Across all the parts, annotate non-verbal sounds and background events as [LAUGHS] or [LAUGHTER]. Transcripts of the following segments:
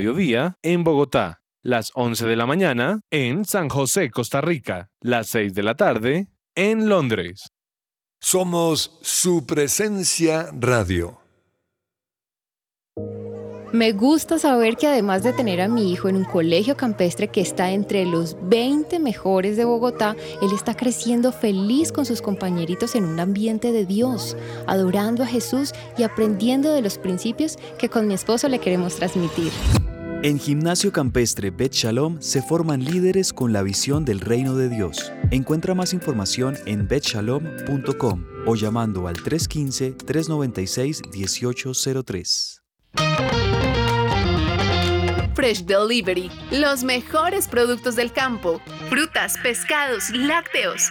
mediodía en Bogotá, las 11 de la mañana en San José, Costa Rica, las 6 de la tarde en Londres. Somos su presencia radio. Me gusta saber que además de tener a mi hijo en un colegio campestre que está entre los 20 mejores de Bogotá, él está creciendo feliz con sus compañeritos en un ambiente de Dios, adorando a Jesús y aprendiendo de los principios que con mi esposo le queremos transmitir. En Gimnasio Campestre Bet Shalom se forman líderes con la visión del reino de Dios. Encuentra más información en betshalom.com o llamando al 315-396-1803. Fresh Delivery, los mejores productos del campo, frutas, pescados, lácteos.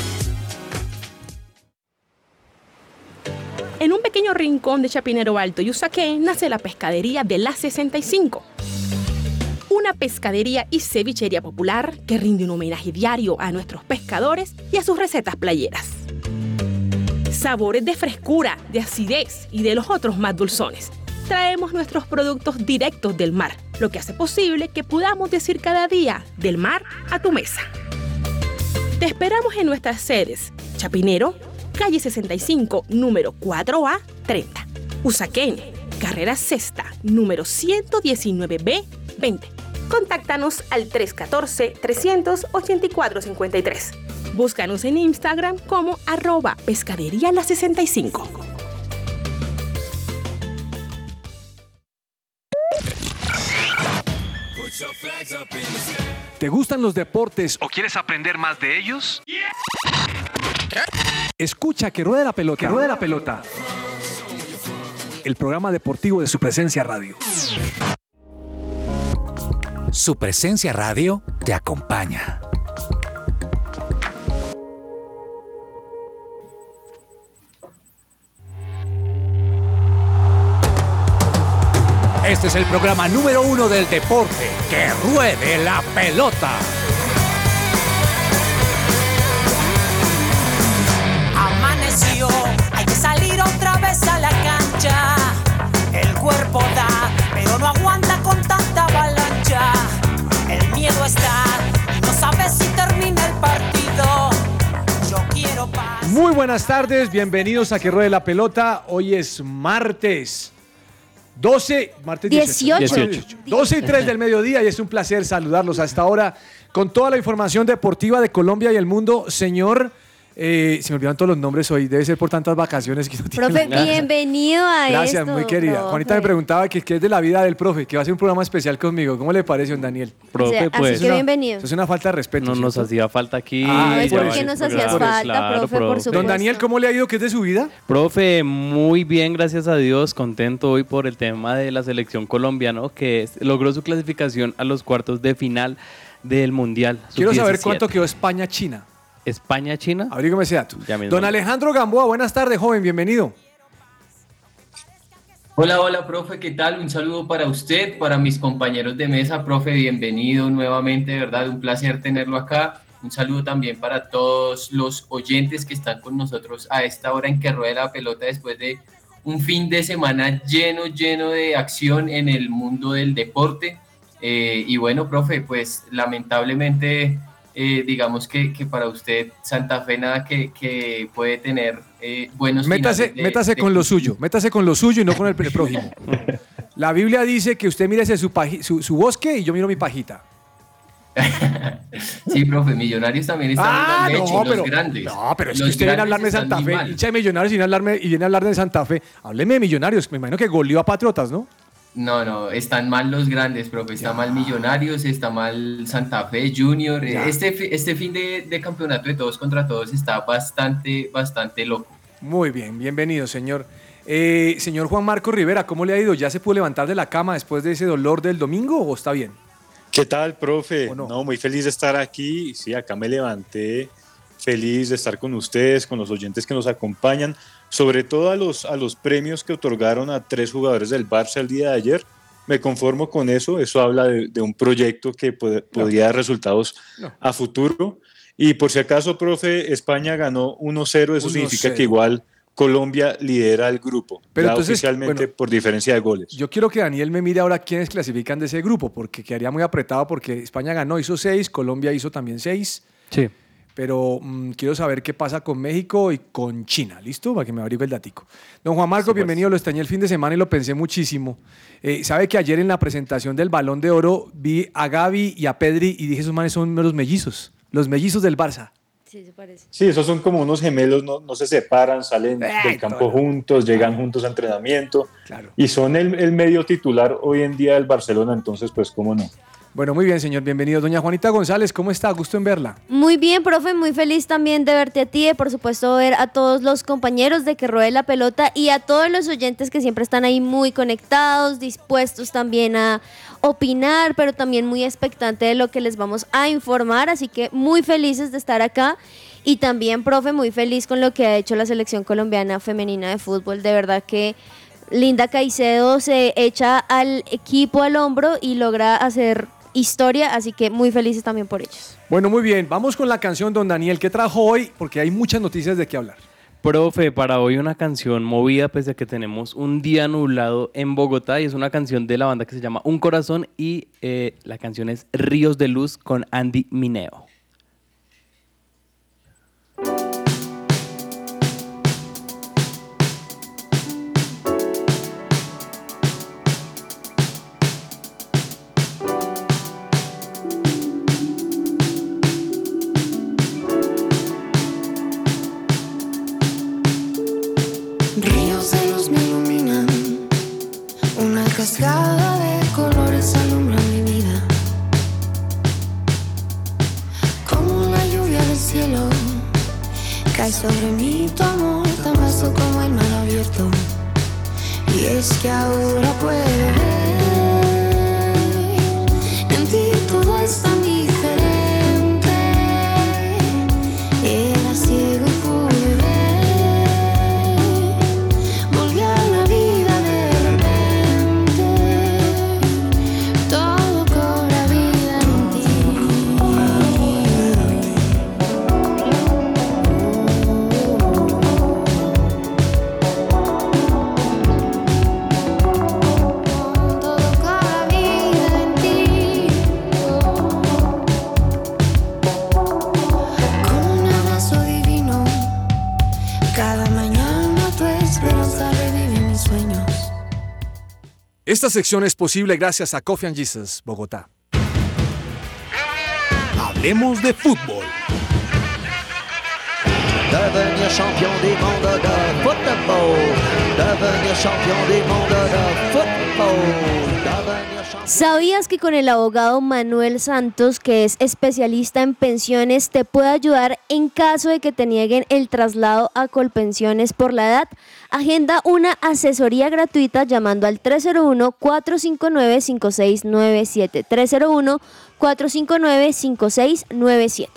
En un pequeño rincón de Chapinero Alto y Usaquén nace la pescadería de la 65. Una pescadería y cevichería popular que rinde un homenaje diario a nuestros pescadores y a sus recetas playeras. Sabores de frescura, de acidez y de los otros más dulzones. Traemos nuestros productos directos del mar, lo que hace posible que podamos decir cada día del mar a tu mesa. Te esperamos en nuestras sedes, Chapinero, calle 65, número 4A 30. Usaquén, carrera sexta, número 119B 20. Contáctanos al 314-384-53. Búscanos en Instagram como arroba pescadería la 65. ¿Te gustan los deportes o quieres aprender más de ellos? Escucha que ruede la pelota. Que ruede la pelota. El programa deportivo de su presencia radio. Su presencia radio te acompaña. Este es el programa número uno del deporte. Que ruede la pelota. Hay que salir otra vez a la cancha. El cuerpo da, pero no aguanta con tanta avalancha. El miedo está, y no sabes si termina el partido. Yo quiero paz. Muy buenas tardes, bienvenidos a Que Ruede la Pelota. Hoy es martes 12, martes 18. 18. 12 y 3 del mediodía y es un placer saludarlos a esta hora con toda la información deportiva de Colombia y el mundo. Señor, eh, se me olvidan todos los nombres hoy, debe ser por tantas vacaciones que no tiene. Profe, bienvenido a Gracias, esto, muy querida. profe. Juanita me preguntaba que qué es de la vida del profe, que va a hacer un programa especial conmigo. ¿Cómo le parece, don Daniel? Profe, O sea, así pues. que es una- bienvenido. eso es una falta de respeto. No nos hacía falta aquí. Ah, No es por porque eso, nos eso. falta, Claro, profe, por supuesto. Don Daniel, ¿cómo le ha ido? ¿Qué es de su vida? Profe, muy bien, gracias a Dios, contento hoy por el tema de la selección colombiana, que es- logró su clasificación a los cuartos de final del Mundial. Quiero saber sub-17. cuánto quedó España-China. España-China. Abrígame ese dato. Ya mismo. Don Alejandro Gamboa, buenas tardes, joven, bienvenido. Hola, hola, profe, ¿qué tal? Un saludo para usted, para mis compañeros de mesa, profe, bienvenido nuevamente, de verdad, un placer tenerlo acá. Un saludo también para todos los oyentes que están con nosotros a esta hora en que rueda la pelota después de un fin de semana lleno, lleno de acción en el mundo del deporte. Eh, y bueno, profe, pues lamentablemente, eh, digamos que, que para usted Santa Fe nada que, que puede tener eh, buenos Métase, de- métase de con lo suyo, métase con lo suyo y no con el prójimo. La Biblia dice que usted mírese su, su, su bosque y yo miro mi pajita. [LAUGHS] Sí, profe, Millonarios también están Ah, en la leche, no, los pero, grandes. no, pero es que usted viene a hablarme de Santa Fe, hincha de Millonarios y viene a hablarme, y viene a hablar de Santa Fe. Hábleme de Millonarios, me imagino que goleó a Patriotas, ¿no? No, no, están mal los grandes, profe. Está mal Millonarios, está mal Santa Fe Junior. Ya. Este, este fin de, de campeonato de todos contra todos está bastante, bastante loco. Muy bien, bienvenido, señor. Eh, señor Juan Marco Rivera, ¿cómo le ha ido? ¿Ya se pudo levantar de la cama después de ese dolor del domingo o está bien? ¿Qué tal, profe? No? muy feliz de estar aquí. Sí, acá me levanté feliz de estar con ustedes, con los oyentes que nos acompañan, sobre todo a los, a los premios que otorgaron a tres jugadores del Barça el día de ayer. Me conformo con eso, eso habla de, de un proyecto que pod- podría dar resultados No. a futuro. Y por si acaso, profe, España ganó 1-0, eso significa 1-0. que igual Colombia lidera el grupo, Pero ya entonces, oficialmente bueno, por diferencia de goles. Yo quiero que Daniel me mire ahora quiénes clasifican de ese grupo, porque quedaría muy apretado porque España ganó, hizo seis, Colombia hizo también seis. Sí. Pero mm, quiero saber qué pasa con México y con China, ¿listo? Para que me abrigue el datico. Don Juan Marco, bienvenido. Lo extrañé el fin de semana y lo pensé muchísimo. Eh, ¿Sabe que ayer en la presentación del Balón de Oro vi a Gaby y a Pedri y dije, esos manes son los mellizos, los mellizos del Barça? Sí, se parece. Sí, esos son como unos gemelos, no, no se separan, salen del campo juntos, llegan juntos a entrenamiento y son el, el medio titular hoy en día del Barcelona, entonces pues cómo no. Bueno, muy bien, señor, bienvenido. Doña Juanita González, ¿cómo está? Gusto en verla. Muy bien, profe, muy feliz también de verte a ti, de por supuesto ver a todos los compañeros de que ruede la pelota y a todos los oyentes que siempre están ahí muy conectados, dispuestos también a opinar, pero también muy expectante de lo que les vamos a informar, así que muy felices de estar acá. Y también, profe, muy feliz con lo que ha hecho la selección colombiana femenina de fútbol. De verdad que Linda Caicedo se echa al equipo al hombro y logra hacer historia, así que muy felices también por ellos. Bueno, muy bien. Vamos con la canción, don Daniel. ¿Qué trajo hoy? Porque hay muchas noticias de qué hablar. Profe, para hoy una canción movida pese a que tenemos un día nublado en Bogotá y es una canción de la banda que se llama Un Corazón y eh, la canción es Ríos de Luz con Andy Mineo. Esta sección es posible gracias a Coffee and Jesus, Bogotá. Hablemos de fútbol. Devenir champion du monde de football. Devenir champion du monde de football. ¿Sabías que con el abogado Manuel Santos, que es especialista en pensiones, te puede ayudar en caso de que te nieguen el traslado a Colpensiones por la edad? Agenda una asesoría gratuita llamando al 301-459-5697. 301-459-5697.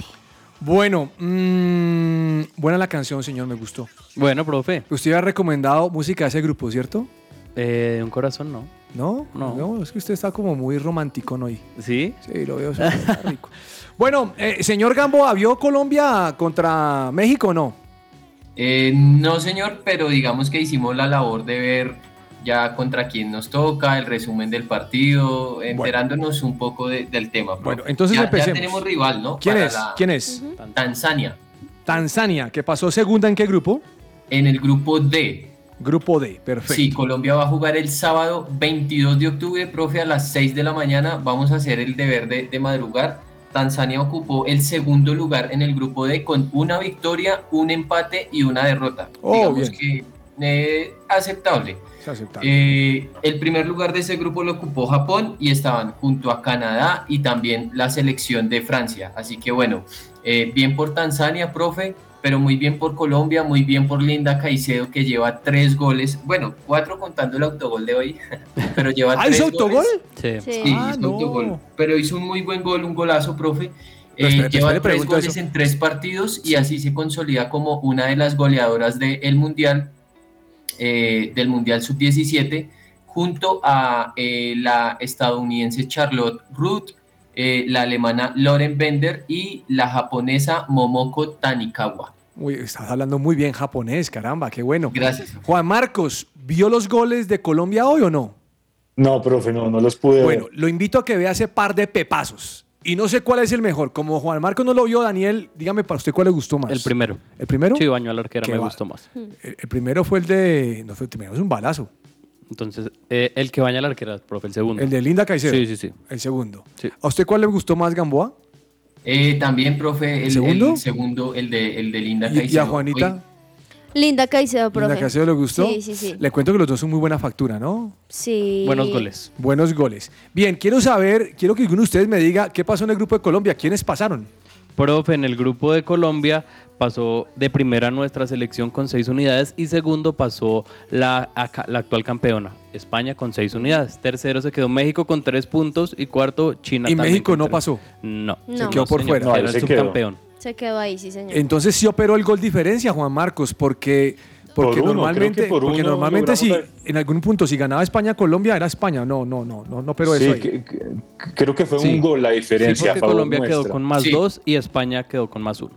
Bueno, mm, buena la canción, señor, me gustó. Bueno, profe. Usted había recomendado música de ese grupo, ¿cierto? Eh, un corazón no. ¿No? No. es que usted está como muy romántico hoy. ¿Sí? Sí, lo veo súper rico. [LAUGHS] Bueno, eh, señor Gamboa, ¿vio Colombia contra México o no? Eh, no, señor, pero digamos que hicimos la labor de ver ya contra quién nos toca, el resumen del partido, enterándonos un poco de- del tema. profe. Bueno, entonces ya, empecemos. Ya tenemos rival, ¿no? ¿Quién Para es? la- ¿Quién es? Tanzania, Tanzania, que pasó segunda en qué grupo? en el grupo D. Grupo D, perfecto. Sí, Colombia va a jugar el sábado 22 de octubre, profe, a las 6 de la mañana. Vamos a hacer el deber de, de madrugar. Tanzania ocupó el segundo lugar en el grupo D con una victoria, un empate y una derrota. Oh, Digamos que eh, aceptable. Es aceptable. Eh, el primer lugar de ese grupo lo ocupó Japón y estaban junto a Canadá y también la selección de Francia. Así que bueno, eh, bien por Tanzania, profe, pero muy bien por Colombia, muy bien por Linda Caicedo que lleva tres goles, bueno, cuatro contando el autogol de hoy, [LAUGHS] pero lleva ¿Ah, tres hizo autogol? goles. Sí. Sí, Ah, hizo no. autogol, pero hizo un muy buen gol, un golazo, profe. Eh, espere, lleva espere, tres goles eso. en tres partidos y así se consolida como una de las goleadoras del Mundial, eh, del Mundial Sub-17, junto a eh, la estadounidense Charlotte Ruth, eh, la alemana Lauren Bender y la japonesa Momoko Tanikawa. Uy, estás hablando muy bien japonés, caramba, qué bueno. Gracias. Juan Marcos, ¿vio los goles de Colombia hoy o no? No, profe, no, no los pude Bueno, ver. lo invito a que vea ese par de pepazos. Y no sé cuál es el mejor. Como Juan Marcos no lo vio, Daniel, dígame para usted cuál le gustó más. El primero. ¿El primero? Sí, baño al arquero me va- gustó más. El, el primero fue el de. No fue el primero, es un balazo. Entonces, eh, el que baña al arquero, profe, el segundo. El de Linda Caicedo. Sí, sí, sí. El segundo. Sí. ¿A usted cuál le gustó más, Gamboa? Eh, también, profe, el, ¿El segundo? el segundo, el de, el de Linda ¿Y, y Caicedo. a Juanita? Hoy- Linda Caicedo, profe. ¿Linda Caicedo le gustó? Sí, sí, sí. Le cuento que los dos son muy buena factura, ¿no? Sí. Buenos goles. Buenos goles. Bien, quiero saber, quiero que alguno de ustedes me diga qué pasó en el grupo de Colombia. ¿Quiénes pasaron? Profe, en el grupo de Colombia pasó de primera nuestra selección con seis unidades y segundo pasó la, la actual campeona, España con seis unidades. Tercero se quedó México con tres puntos y cuarto China. ¿Y también México con no tres. pasó? No. Se No. quedó por señor, fuera. No, Era el se quedó. subcampeón. Se quedó ahí, sí, señor. Entonces sí operó el gol diferencia, Juan Marcos, porque, porque Por uno, normalmente, porque uno normalmente si en algún punto si ganaba España Colombia era España. No, no, no, no, no, pero Sí, eso ahí. que- que- creo que fue Sí. un gol la Sí, diferencia porque a favor Colombia quedó con más Sí. dos y España quedó con más uno.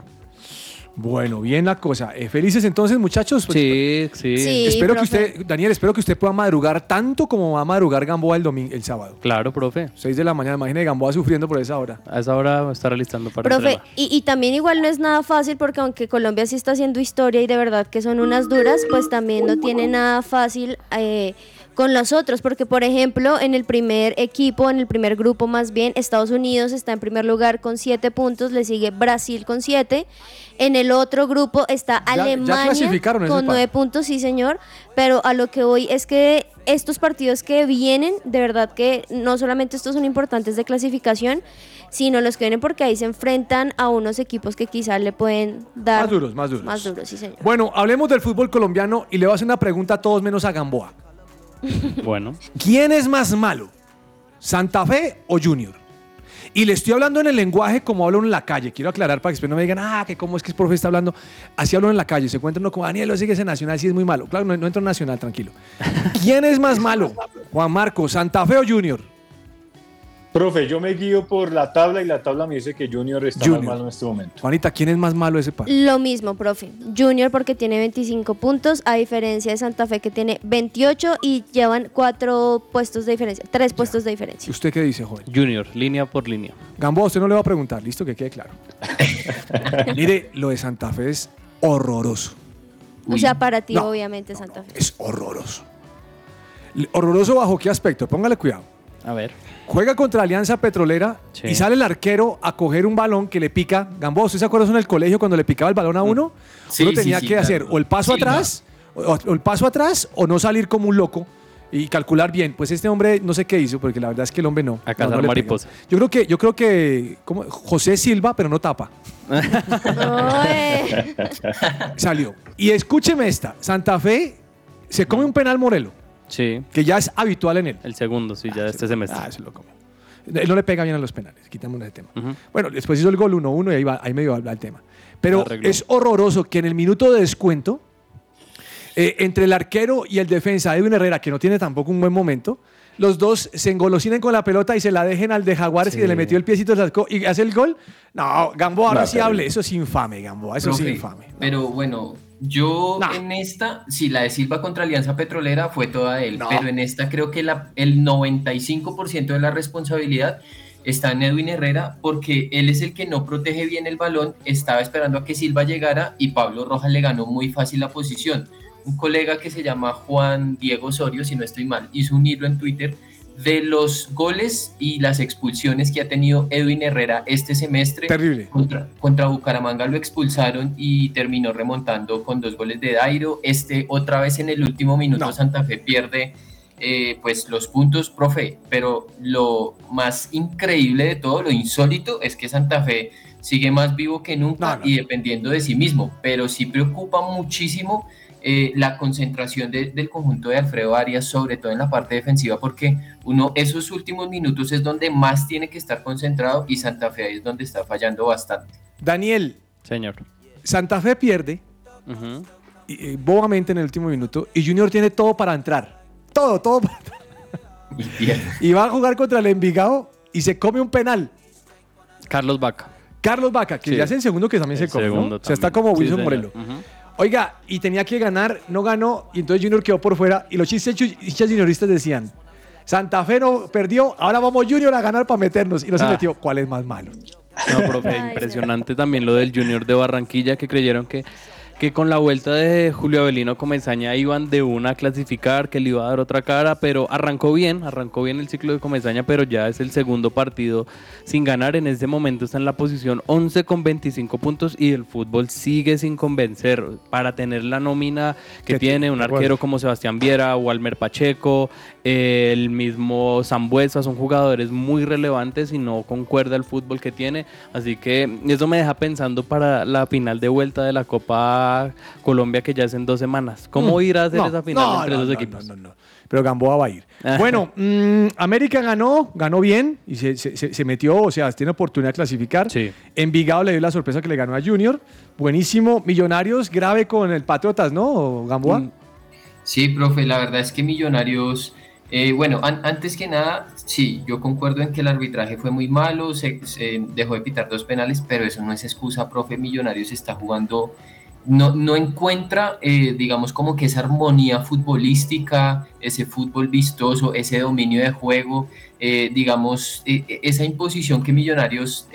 Bueno, bien la cosa. Eh, felices entonces, muchachos. Pues, Sí, sí. Sí. espero que usted, Daniel, espero que usted pueda madrugar tanto como va a madrugar Gamboa el domingo, el sábado. Claro, profe. 6 de la mañana, imagínate Gamboa sufriendo por esa hora. A esa hora va a estar alistando para Profe, y también igual no es nada fácil porque aunque Colombia sí está haciendo historia y de verdad que son unas duras, pues también no tiene nada fácil eh, con los otros, porque por ejemplo en el primer equipo, en el primer grupo más bien, Estados Unidos está en primer lugar con siete puntos, le sigue Brasil con siete, en el otro grupo está Ya- ya Alemania ese con nueve puntos, sí señor, pero a lo que voy es que estos partidos que vienen, de verdad que no solamente estos son importantes de clasificación, sino los que vienen porque ahí se enfrentan a unos equipos que quizás le pueden dar Más duros, más duros. Más duros, sí señor. Bueno, hablemos del fútbol colombiano y le voy a hacer una pregunta a todos menos a Gamboa. [LAUGHS] Bueno, ¿Quién es más malo? ¿Santa Fe o Junior? Y le estoy hablando en el lenguaje como hablo en la calle. Quiero aclarar para que después no me digan, ah, que cómo es que el profe está hablando. Así hablo en la calle. Se encuentra uno con Daniel, lo sigue ese nacional, sí es muy malo. Claro, no, no entro en nacional, tranquilo. ¿Quién es más malo? Juan Marco, ¿Santa Fe o Junior? Profe, yo me guío por la tabla y la tabla me dice que Junior está Junior. más malo en este momento. Juanita, ¿quién es más malo ese par? Lo mismo, profe. Junior porque tiene 25 puntos, a diferencia de Santa Fe que tiene 28 y llevan cuatro puestos de diferencia, tres puestos de diferencia. ¿Usted qué dice, joven? Junior, línea por línea. Gamboa, usted no le va a preguntar, listo, que quede claro. [LAUGHS] Mire, lo de Santa Fe es horroroso. O sea, para ti, No, obviamente, Santa Fe. Es horroroso. ¿Horroroso bajo qué aspecto? Póngale cuidado. A ver. Juega contra Alianza Petrolera Sí. y sale el arquero a coger un balón que le pica. Gamboa, ¿usted se acuerda eso en el colegio cuando le picaba el balón a uno? Sí, uno tenía sí, que claro. hacer o el paso Sí, atrás, o, o el paso atrás, o no salir como un loco y calcular bien. Pues este hombre no sé qué hizo, porque la verdad es que el hombre no. A no, cazar no mariposa. Yo creo que, yo creo que como José Silva, pero no tapa. [LAUGHS] Salió. Y escúcheme esta. Santa Fe se come un penal Morelo, Sí, que ya es habitual en él. el segundo, sí, ya de este semestre. Ah, se lo comió. Él no le pega bien a los penales, quitamos ese tema. Bueno, después hizo el gol 1-1 y ahí, va, ahí medio habla el tema. Pero es horroroso que en el minuto de descuento, eh, entre el arquero y el defensa, Edwin Herrera, que no tiene tampoco un buen momento, los dos se engolosinen con la pelota y se la dejen al de Jaguares Sí. que le metió el piecito y hace el gol. No, Gamboa, ahora No, sí hable. Eso es infame, Gamboa. Eso Profe, es infame. Pero bueno, yo en esta, sí, la de Silva contra Alianza Petrolera fue toda de él, No. pero en esta creo que la- el 95% de la responsabilidad está en Edwin Herrera porque él es el que no protege bien el balón, estaba esperando a que Silva llegara y Pablo Rojas le ganó muy fácil la posición. Un colega que se llama Juan Diego Osorio, si no estoy mal, hizo un hilo en Twitter de los goles y las expulsiones que ha tenido Edwin Herrera este semestre. Terrible. Contra, contra Bucaramanga lo expulsaron y terminó remontando con dos goles de Dairo. Este otra vez en el último minuto Santa Fe pierde eh, pues los puntos, profe, pero lo más increíble de todo, lo insólito, es que Santa Fe sigue más vivo que nunca y dependiendo de sí mismo, pero sí preocupa muchísimo eh, la concentración del conjunto de Alfredo Arias, sobre todo en la parte defensiva, porque uno esos últimos minutos es donde más tiene que estar concentrado y Santa Fe es donde está fallando bastante. Daniel. Señor. Santa Fe pierde y, bobamente en el último minuto y Junior tiene todo para entrar. Todo, todo para entrar. Y, va a jugar contra el Envigado y se come un penal. Carlos Vaca. Carlos Vaca, que ya es el segundo que también se come. ¿no? O sea, está como Wilson Morelo. Oiga, y tenía que ganar, no ganó, y entonces Junior quedó por fuera. Y los chistes hinchas junioristas decían: Santa Fe no perdió, ahora vamos Junior a ganar para meternos. Y no se Ah. metió. ¿Cuál es más malo? No, profe, impresionante también lo del Junior de Barranquilla que creyeron que, que con la vuelta de Julio Avelino Comesaña iban de una a clasificar, que le iba a dar otra cara, pero arrancó bien, arrancó bien el ciclo de Comesaña, pero ya es el segundo partido sin ganar. En este momento está en la posición 11 con 25 puntos y el fútbol sigue sin convencer para tener la nómina que tiene un bueno. arquero como Sebastián Viera, Walmer Pacheco, eh, el mismo Zambuesa, son jugadores muy relevantes y no concuerda el fútbol que tiene. Así que eso me deja pensando para la final de vuelta de la Copa Colombia que ya es en dos semanas. ¿Cómo Mm, ir a hacer no, esa final no, entre no, dos no, equipos? Pero Gamboa va a ir. Bueno, mm, América ganó, ganó bien y se, se- se- se metió, o sea, tiene oportunidad de clasificar. Envigado le dio la sorpresa que le ganó a Junior. Buenísimo. Millonarios, grave con el Patriotas, ¿no, Gamboa? Mm. Sí, profe, la verdad es que Millonarios, eh, bueno, an- antes que nada, sí, yo concuerdo en que el arbitraje fue muy malo, se, se dejó de pitar dos penales, pero eso no es excusa, profe, Millonarios está jugando, no, encuentra, eh, digamos, como que esa armonía futbolística, ese fútbol vistoso, ese dominio de juego, eh, digamos, eh, eh, esa imposición que Millonarios,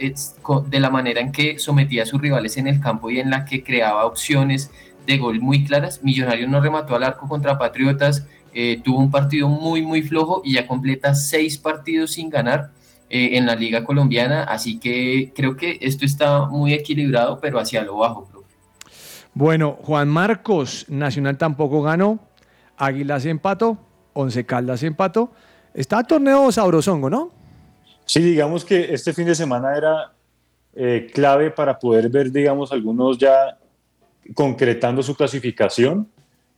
co- de la manera en que sometía a sus rivales en el campo y en la que creaba opciones de gol muy claras. Millonarios no remató al arco contra Patriotas, eh, tuvo un partido muy, muy flojo y ya completa seis partidos sin ganar eh, en la Liga Colombiana. Así que creo que esto está muy equilibrado, pero hacia lo bajo. Bueno, Juan Marcos, Nacional tampoco ganó. Águilas empató. Once Caldas empató. Está torneo sabrosongo, ¿no? Sí, digamos que este fin de semana era eh, clave para poder ver, digamos, algunos ya concretando su clasificación,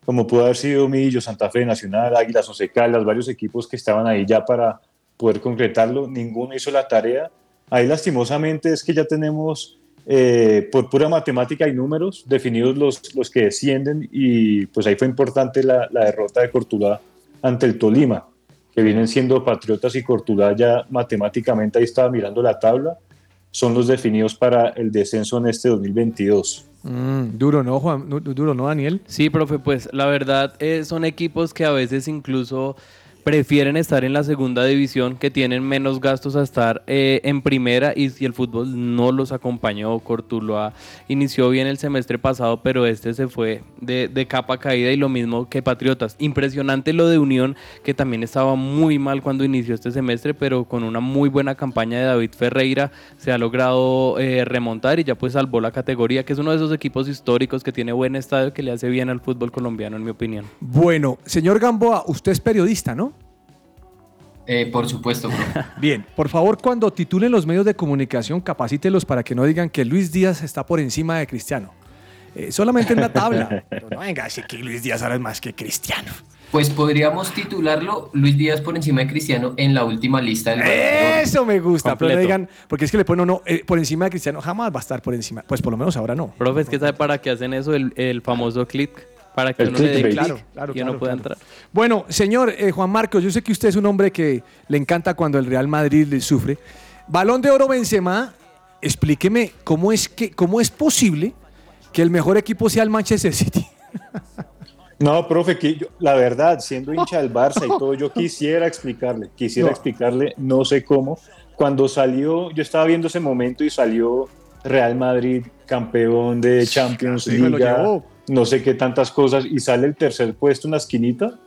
como pudo haber sido Millo, Santa Fe, Nacional, Águilas, Once Caldas, varios equipos que estaban ahí ya para poder concretarlo. Ninguno hizo la tarea. Ahí lastimosamente es que ya tenemos eh, por pura matemática y números definidos los, los que descienden y pues ahí fue importante la, la derrota de Cortuluá ante el Tolima, que vienen siendo Patriotas y Cortuluá ya matemáticamente, ahí estaba mirando la tabla, son los definidos para el descenso en este 2022. Mm, duro, ¿no, Juan? Du- du- Duro, ¿no, Daniel? Sí, profe, pues la verdad eh, son equipos que a veces incluso prefieren estar en la segunda división, que tienen menos gastos a estar eh, en primera y si el fútbol no los acompañó, Cortuloa inició bien el semestre pasado, pero este se fue de, capa caída y lo mismo que Patriotas. Impresionante lo de Unión, que también estaba muy mal cuando inició este semestre, pero con una muy buena campaña de David Ferreira se ha logrado eh, remontar y ya pues salvó la categoría, que es uno de esos equipos históricos que tiene buen estadio, que le hace bien al fútbol colombiano, en mi opinión. Bueno, señor Gamboa, usted es periodista, ¿no? Eh, por supuesto, profe. [LAUGHS] Bien, por favor, cuando titulen los medios de comunicación, capacítelos para que no digan que Luis Díaz está por encima de Cristiano. Eh, solamente en la tabla. [LAUGHS] Pero no venga a decir que Luis Díaz ahora es más que Cristiano. Pues podríamos titularlo Luis Díaz por encima de Cristiano en la última lista del. Eso me gusta, pero no digan, porque es que le ponen no, eh, por encima de Cristiano, jamás va a estar por encima. Pues por lo menos ahora no. Profe, es que sabe para qué hacen eso, el, el famoso click, para que El uno le dé clic Claro, claro, y uno claro, pueda claro. entrar. Bueno, señor eh, Juan Marcos, yo sé que usted es un hombre que le encanta cuando el Real Madrid le sufre. Balón de oro Benzema, explíqueme cómo es que cómo es posible que el mejor equipo sea el Manchester City. No, profe, que yo- la verdad, siendo hincha del Barça y todo, yo [LAUGHS] quisiera explicarle, quisiera No. explicarle, no sé cómo. Cuando salió, yo estaba viendo ese momento y salió Real Madrid campeón de Champions Sí, me lo League, llevó. No sé qué tantas cosas, y sale el tercer puesto en la esquinita.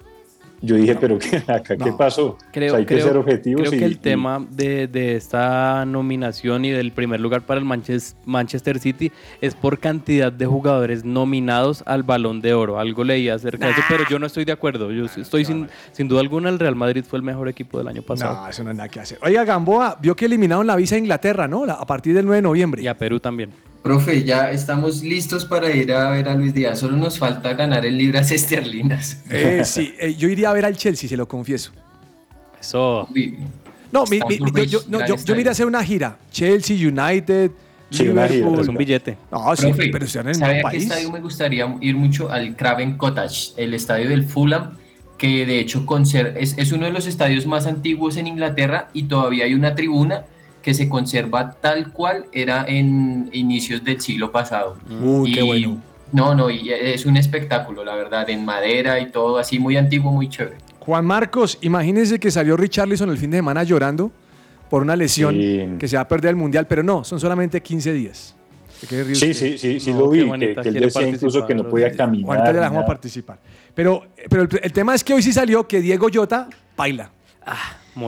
Yo dije, pero ¿qué, [LAUGHS] acá qué pasó? Creo, O sea, hay que ser objetivos. creo y- que el y- tema de, de esta nominación y del primer lugar para el Manches- Manchester City es por cantidad de jugadores nominados al Balón de Oro. Algo leí acerca de eso, pero yo no estoy de acuerdo. Yo estoy sin, sin duda alguna, el Real Madrid fue el mejor equipo del año pasado. No, eso no es nada que hacer. Oiga, Gamboa, vio que eliminaron la visa a Inglaterra, ¿no? La- a partir del 9 de noviembre. Y a Perú también. Profe, ya estamos listos para ir a ver a Luis Díaz. Solo nos falta ganar en libras [LAUGHS] esterlinas. Eh, sí, eh, yo iría a ver al Chelsea, se lo confieso. Eso. No, mi- mi- mi- yo, yo- no, yo- yo me iré a hacer una gira. Chelsea, United, Sí, una gira, Liverpool. es un billete. No, sí, Profe, pero están en el ¿sabe mismo a qué país. estadio me gustaría ir mucho? Al Craven Cottage, el estadio del Fulham, que de hecho conser- es, es uno de los estadios más antiguos en Inglaterra y todavía hay una tribuna que se conserva tal cual era en inicios del siglo pasado. Uy, qué Y- bueno. No, no, y es un espectáculo, la verdad, en madera y todo así, muy antiguo, muy chévere. Juan Marcos, imagínense que salió Richarlison el fin de semana llorando por una lesión Sí. que se va a perder el Mundial, pero no, son solamente 15 días. ¿Qué Sí, sí, sí, sí No, lo qué vi, que, bonita, que él decía incluso que no podía caminar. Ahorita le dejamos participar. Pero, pero el, el tema es que hoy sí salió que Diego Jota baila.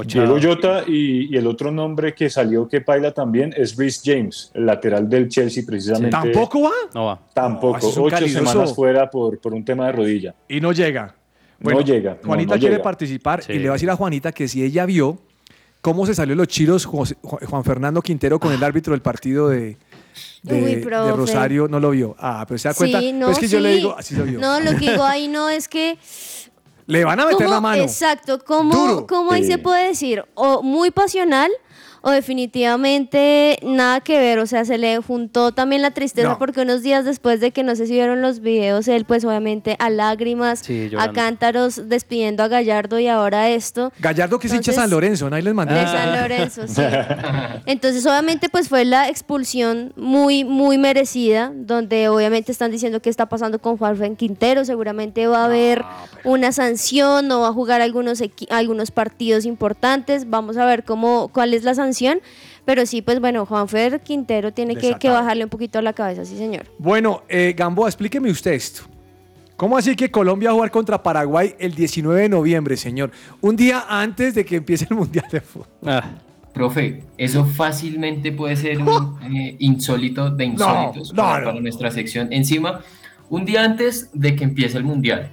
Diego Jota y, y el otro nombre que salió que baila también es Rhys James, el lateral del Chelsea precisamente. ¿Tampoco va? No va. Tampoco, No, un ocho calidoso. semanas fuera por, por un tema de rodilla. Y no llega. No llega, Juanita no quiere llega. participar Sí. y le va a decir a Juanita que si ella vio cómo se salió los chiros José- Juan Fernando Quintero con el árbitro del partido de, de, Uy, de profe. Rosario, no lo vio. Ah, pero se da cuenta. Sí, no, Pero es que yo le digo, así lo vio. No, lo que digo ahí no es que Le van a meter ¿Cómo- la mano. Exacto, ¿cómo, Duro. cómo ahí Sí. se puede decir? O muy pasional o definitivamente nada que ver, o sea, se le juntó también la tristeza No. porque unos días después de que no sé si vieron los videos, él pues obviamente a lágrimas, Sí, a cántaros despidiendo a Gallardo y ahora esto. Gallardo que se hincha San Lorenzo, ¿no? Ahí les mandé. De San Lorenzo, [LAUGHS] sí. Entonces, obviamente, pues fue la expulsión muy, muy merecida, donde obviamente están diciendo qué está pasando con Juan Quintero. Seguramente va a haber una sanción, no va a jugar algunos, equi- algunos partidos importantes. Vamos a ver cómo, cuál es la sanción. Pero sí, pues bueno, Juanfer Quintero tiene que, bajarle un poquito a la cabeza, sí, señor. Bueno, eh, Gamboa, explíqueme usted esto. ¿Cómo así que Colombia va a jugar contra Paraguay el 19 de noviembre, señor? Un día antes de que empiece el [LAUGHS] Mundial de Fútbol. Ah, Profe, eso fácilmente puede ser un [LAUGHS] eh, insólito de insólitos no, para, no. para nuestra sección. Encima, un día antes de que empiece el Mundial,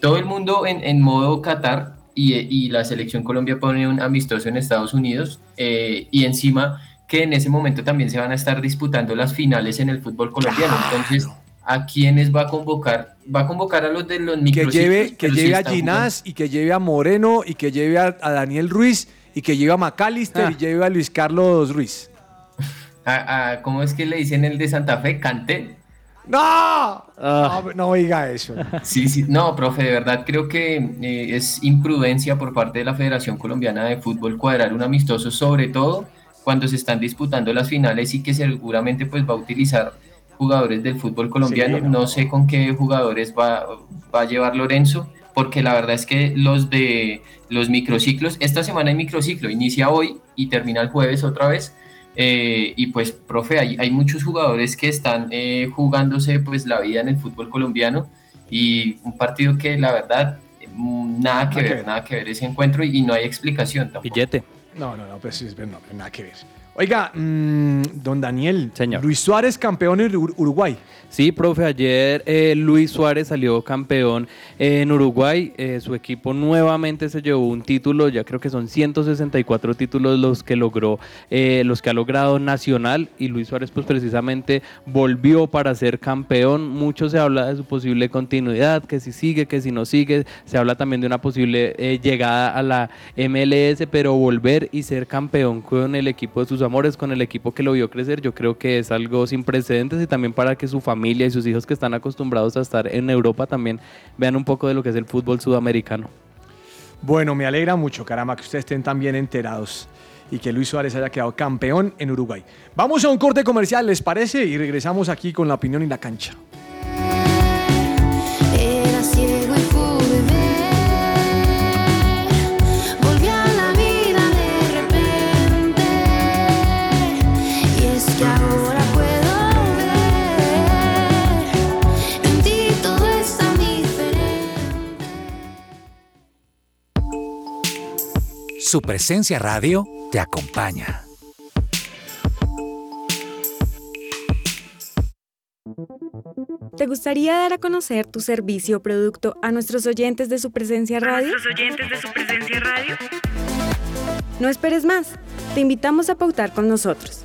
todo el mundo en, en modo Qatar y, y la selección Colombia pone un amistoso en Estados Unidos eh, y encima que en ese momento también se van a estar disputando las finales en el fútbol colombiano. Entonces, ¿a quiénes va a convocar? Va a convocar a los de los Que lleve, que sí lleve a Ginás y que lleve a Moreno y que lleve a, a Daniel Ruiz y que lleve a McAllister Ah. y lleve a Luis Carlos Ruiz. [LAUGHS] a- a- ¿Cómo es que le dicen el de Santa Fe? Canté. ¡No! No, no diga eso. Sí, sí, no, profe, de verdad creo que eh, es imprudencia por parte de la Federación Colombiana de Fútbol cuadrar un amistoso, sobre todo cuando se están disputando las finales y que seguramente pues va a utilizar jugadores del fútbol colombiano. Sí, no. no. sé con qué jugadores va, va a llevar Lorenzo, porque la verdad es que los de los microciclos, esta semana hay microciclo, inicia hoy y termina el jueves otra vez. Eh, y pues, profe, hay, hay muchos jugadores que están eh, jugándose pues la vida en el fútbol colombiano y un partido que la verdad mm, nada que Nada que ver, nada que ver ese encuentro y, y no hay explicación tampoco. billete. No, no, no, pues sí, es verdad, no, nada que ver. Oiga, mm, don Daniel, Señor. Luis Suárez campeón en Ur- Uruguay. Sí, profe, ayer eh, Luis Suárez salió campeón en Uruguay. Eh, su equipo nuevamente se llevó un título, ya creo que son 164 títulos los que logró, eh, los que ha logrado Nacional. Y Luis Suárez, pues precisamente volvió para ser campeón. Mucho se habla de su posible continuidad, que si sigue, que si no sigue. Se habla también de una posible llegada a la MLS, pero volver y ser campeón con el equipo de sus amores, con el equipo que lo vio crecer, yo creo que es algo sin precedentes y también para que su familia y sus hijos que están acostumbrados a estar en Europa también vean un poco de lo que es el fútbol sudamericano. Bueno, me alegra mucho, caramba, que ustedes estén tan bien enterados y que Luis Suárez haya quedado campeón en Uruguay. Vamos a un corte comercial, ¿les parece? Y regresamos aquí con la opinión y la cancha. Su presencia radio te acompaña. ¿Te gustaría dar a conocer tu servicio o producto a nuestros oyentes de su presencia radio? nuestros oyentes de su presencia radio? No esperes más. Te invitamos a pautar con nosotros.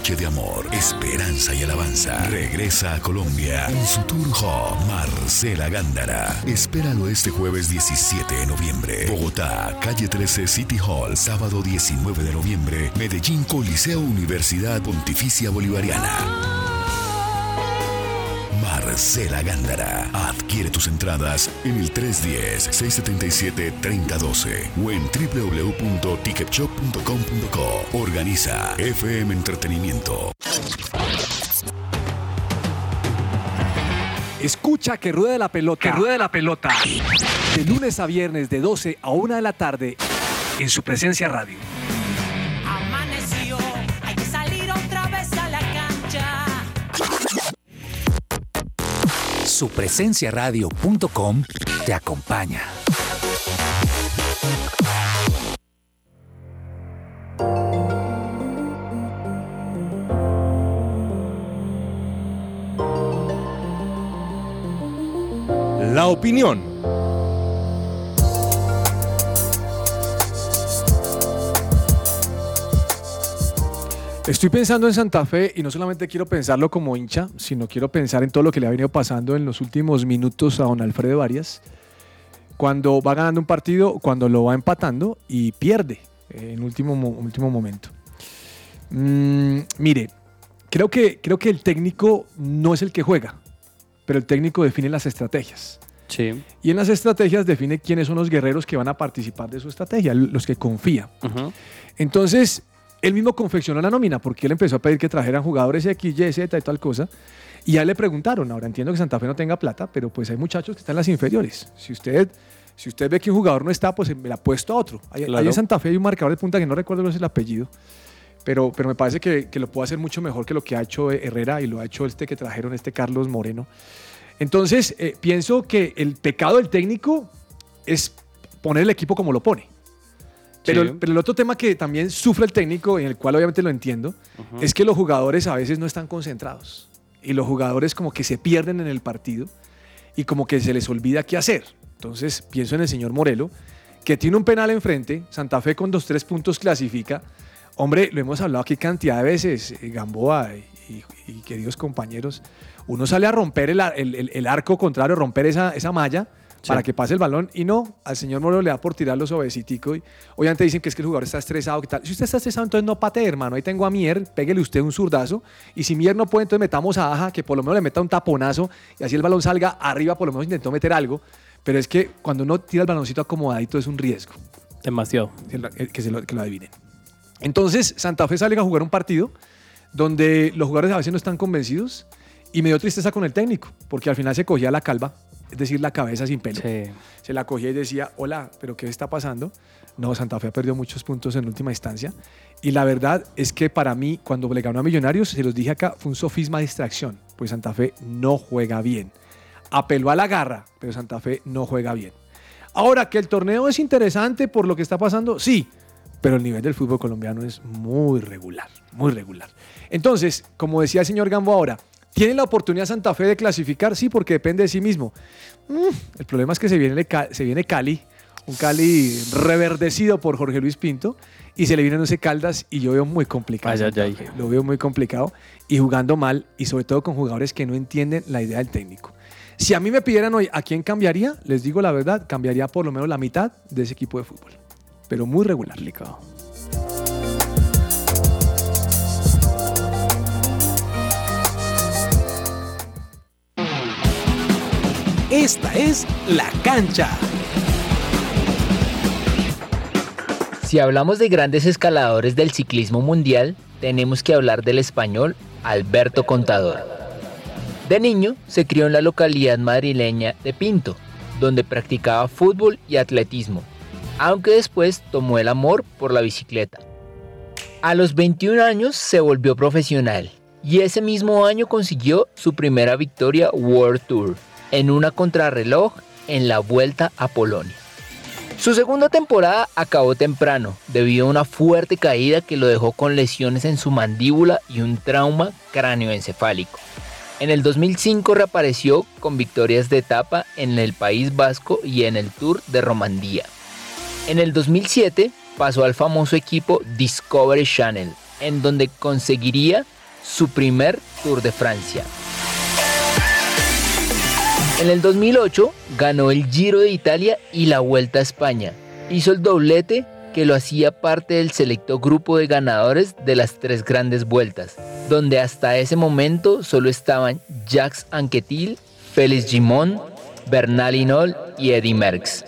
de amor, esperanza y alabanza. Regresa a Colombia en su tour home Marcela Gándara. Espéralo este jueves 17 de noviembre. Bogotá, calle 13 City Hall, sábado 19 de noviembre. Medellín Coliseo Universidad Pontificia Bolivariana. Marcela Gándara. Adquiere tus entradas en el 310-677-3012 o en www.ticketshop.com.co. Organiza FM Entretenimiento. Escucha que ruede la pelota. Que ruede la pelota. De lunes a viernes de 12 a 1 de la tarde en su presencia radio. Su radio.com te acompaña. La opinión. Estoy pensando en Santa Fe y no solamente quiero pensarlo como hincha, sino quiero pensar en todo lo que le ha venido pasando en los últimos minutos a don Alfredo Arias. Cuando va ganando un partido, cuando lo va empatando y pierde en último, mo- último momento. Mm, mire, creo que, creo que el técnico no es el que juega, pero el técnico define las estrategias. Sí. Y en las estrategias define quiénes son los guerreros que van a participar de su estrategia, los que confía. Entonces, él mismo confeccionó la nómina porque él empezó a pedir que trajeran jugadores X, Y, Z y tal cosa. Y ya le preguntaron, ahora entiendo que Santa Fe no tenga plata, pero pues hay muchachos que están en las inferiores. Si usted, si usted ve que un jugador no está, pues me la ha puesto a otro. Claro. hay en Santa Fe hay un marcador de punta que no recuerdo cuál es el apellido, pero, pero me parece que, que lo puede hacer mucho mejor que lo que ha hecho Herrera y lo ha hecho este que trajeron, este Carlos Moreno. Entonces, eh, pienso que el pecado del técnico es poner el equipo como lo pone. Pero, Sí. pero el otro tema que también sufre el técnico, y en el cual obviamente lo entiendo, es que los jugadores a veces no están concentrados. Y los jugadores como que se pierden en el partido y como que se les olvida qué hacer. Entonces pienso en el señor Morelo, que tiene un penal enfrente, Santa Fe con dos, tres puntos clasifica. Hombre, lo hemos hablado aquí cantidad de veces, eh, Gamboa y, y- y queridos compañeros. Uno sale a romper el, ar- el- el- el arco contrario, romper esa, esa malla para que pase el balón y no, al señor Morelo le da por tirarlo suavecitico y obviamente dicen que es que el jugador está estresado, ¿qué tal? Si usted está estresado, entonces no patee, hermano, ahí tengo a Mier, péguele usted un zurdazo y si Mier no puede, entonces metamos a Aja, que por lo menos le meta un taponazo y así el balón salga arriba, por lo menos intentó meter algo, pero es que cuando uno tira el baloncito acomodadito es un riesgo. Demasiado. Que lo, que se lo- que lo adivinen. Entonces, Santa Fe sale a jugar un partido donde los jugadores a veces no están convencidos y me dio tristeza con el técnico, porque al final se cogía la calva, es decir, la cabeza sin pelo. Se la cogía y decía, hola, pero ¿qué está pasando? No, Santa Fe ha perdido muchos puntos en última instancia. Y la verdad es que para mí, cuando le ganó a Millonarios, se los dije acá, fue un sofisma de distracción, pues Santa Fe no juega bien. Apeló a la garra, pero Santa Fe no juega bien. Ahora, que el torneo es interesante por lo que está pasando, sí, pero el nivel del fútbol colombiano es muy regular, muy regular. Entonces, como decía el señor Gambo ahora, ¿Tiene la oportunidad Santa Fe de clasificar? Sí, porque depende de sí mismo. Mm, el problema es que se viene, se viene Cali, un Cali reverdecido por Jorge Luis Pinto, y se le vienen ese Caldas y yo veo muy complicado. Santa Fe. Lo veo muy complicado y jugando mal y sobre todo con jugadores que no entienden la idea del técnico. Si a mí me pidieran hoy a quién cambiaría, les digo la verdad, cambiaría por lo menos la mitad de ese equipo de fútbol. Pero muy regular. Complicado. Esta es La Cancha. Si hablamos de grandes escaladores del ciclismo mundial, tenemos que hablar del español Alberto Contador. De niño se crió en la localidad madrileña de Pinto, donde practicaba fútbol y atletismo, aunque después tomó el amor por la bicicleta. A los 21 años se volvió profesional y ese mismo año consiguió su primera victoria World Tour en una contrarreloj en la Vuelta a Polonia. Su segunda temporada acabó temprano debido a una fuerte caída que lo dejó con lesiones en su mandíbula y un trauma cráneoencefálico. En el 2005 reapareció con victorias de etapa en el País Vasco y en el Tour de Romandía. En el 2007 pasó al famoso equipo Discovery Channel, en donde conseguiría su primer Tour de Francia. En el 2008 ganó el Giro de Italia y la Vuelta a España. Hizo el doblete que lo hacía parte del selecto grupo de ganadores de las tres grandes vueltas, donde hasta ese momento solo estaban Jacques Anquetil, Félix Gimón, Bernal Hinault y Eddy Merckx.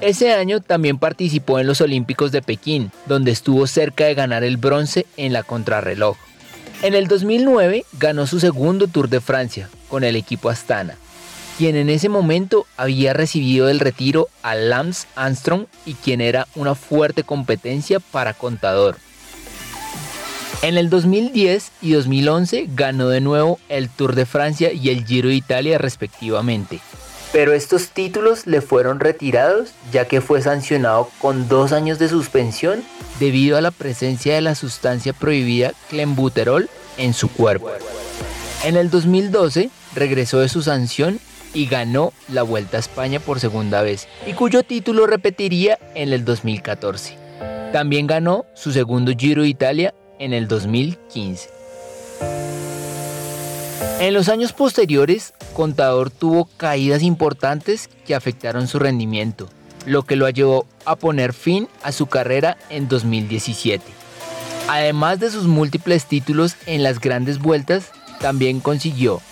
Ese año también participó en los Olímpicos de Pekín, donde estuvo cerca de ganar el bronce en la contrarreloj. En el 2009 ganó su segundo Tour de Francia con el equipo Astana quien en ese momento había recibido el retiro a Lance Armstrong y quien era una fuerte competencia para contador. En el 2010 y 2011 ganó de nuevo el Tour de Francia y el Giro de Italia respectivamente. Pero estos títulos le fueron retirados ya que fue sancionado con dos años de suspensión debido a la presencia de la sustancia prohibida clenbuterol en su cuerpo. En el 2012 regresó de su sanción y ganó la Vuelta a España por segunda vez, y cuyo título repetiría en el 2014. También ganó su segundo Giro de Italia en el 2015. En los años posteriores, Contador tuvo caídas importantes que afectaron su rendimiento, lo que lo llevó a poner fin a su carrera en 2017. Además de sus múltiples títulos en las grandes vueltas, también consiguió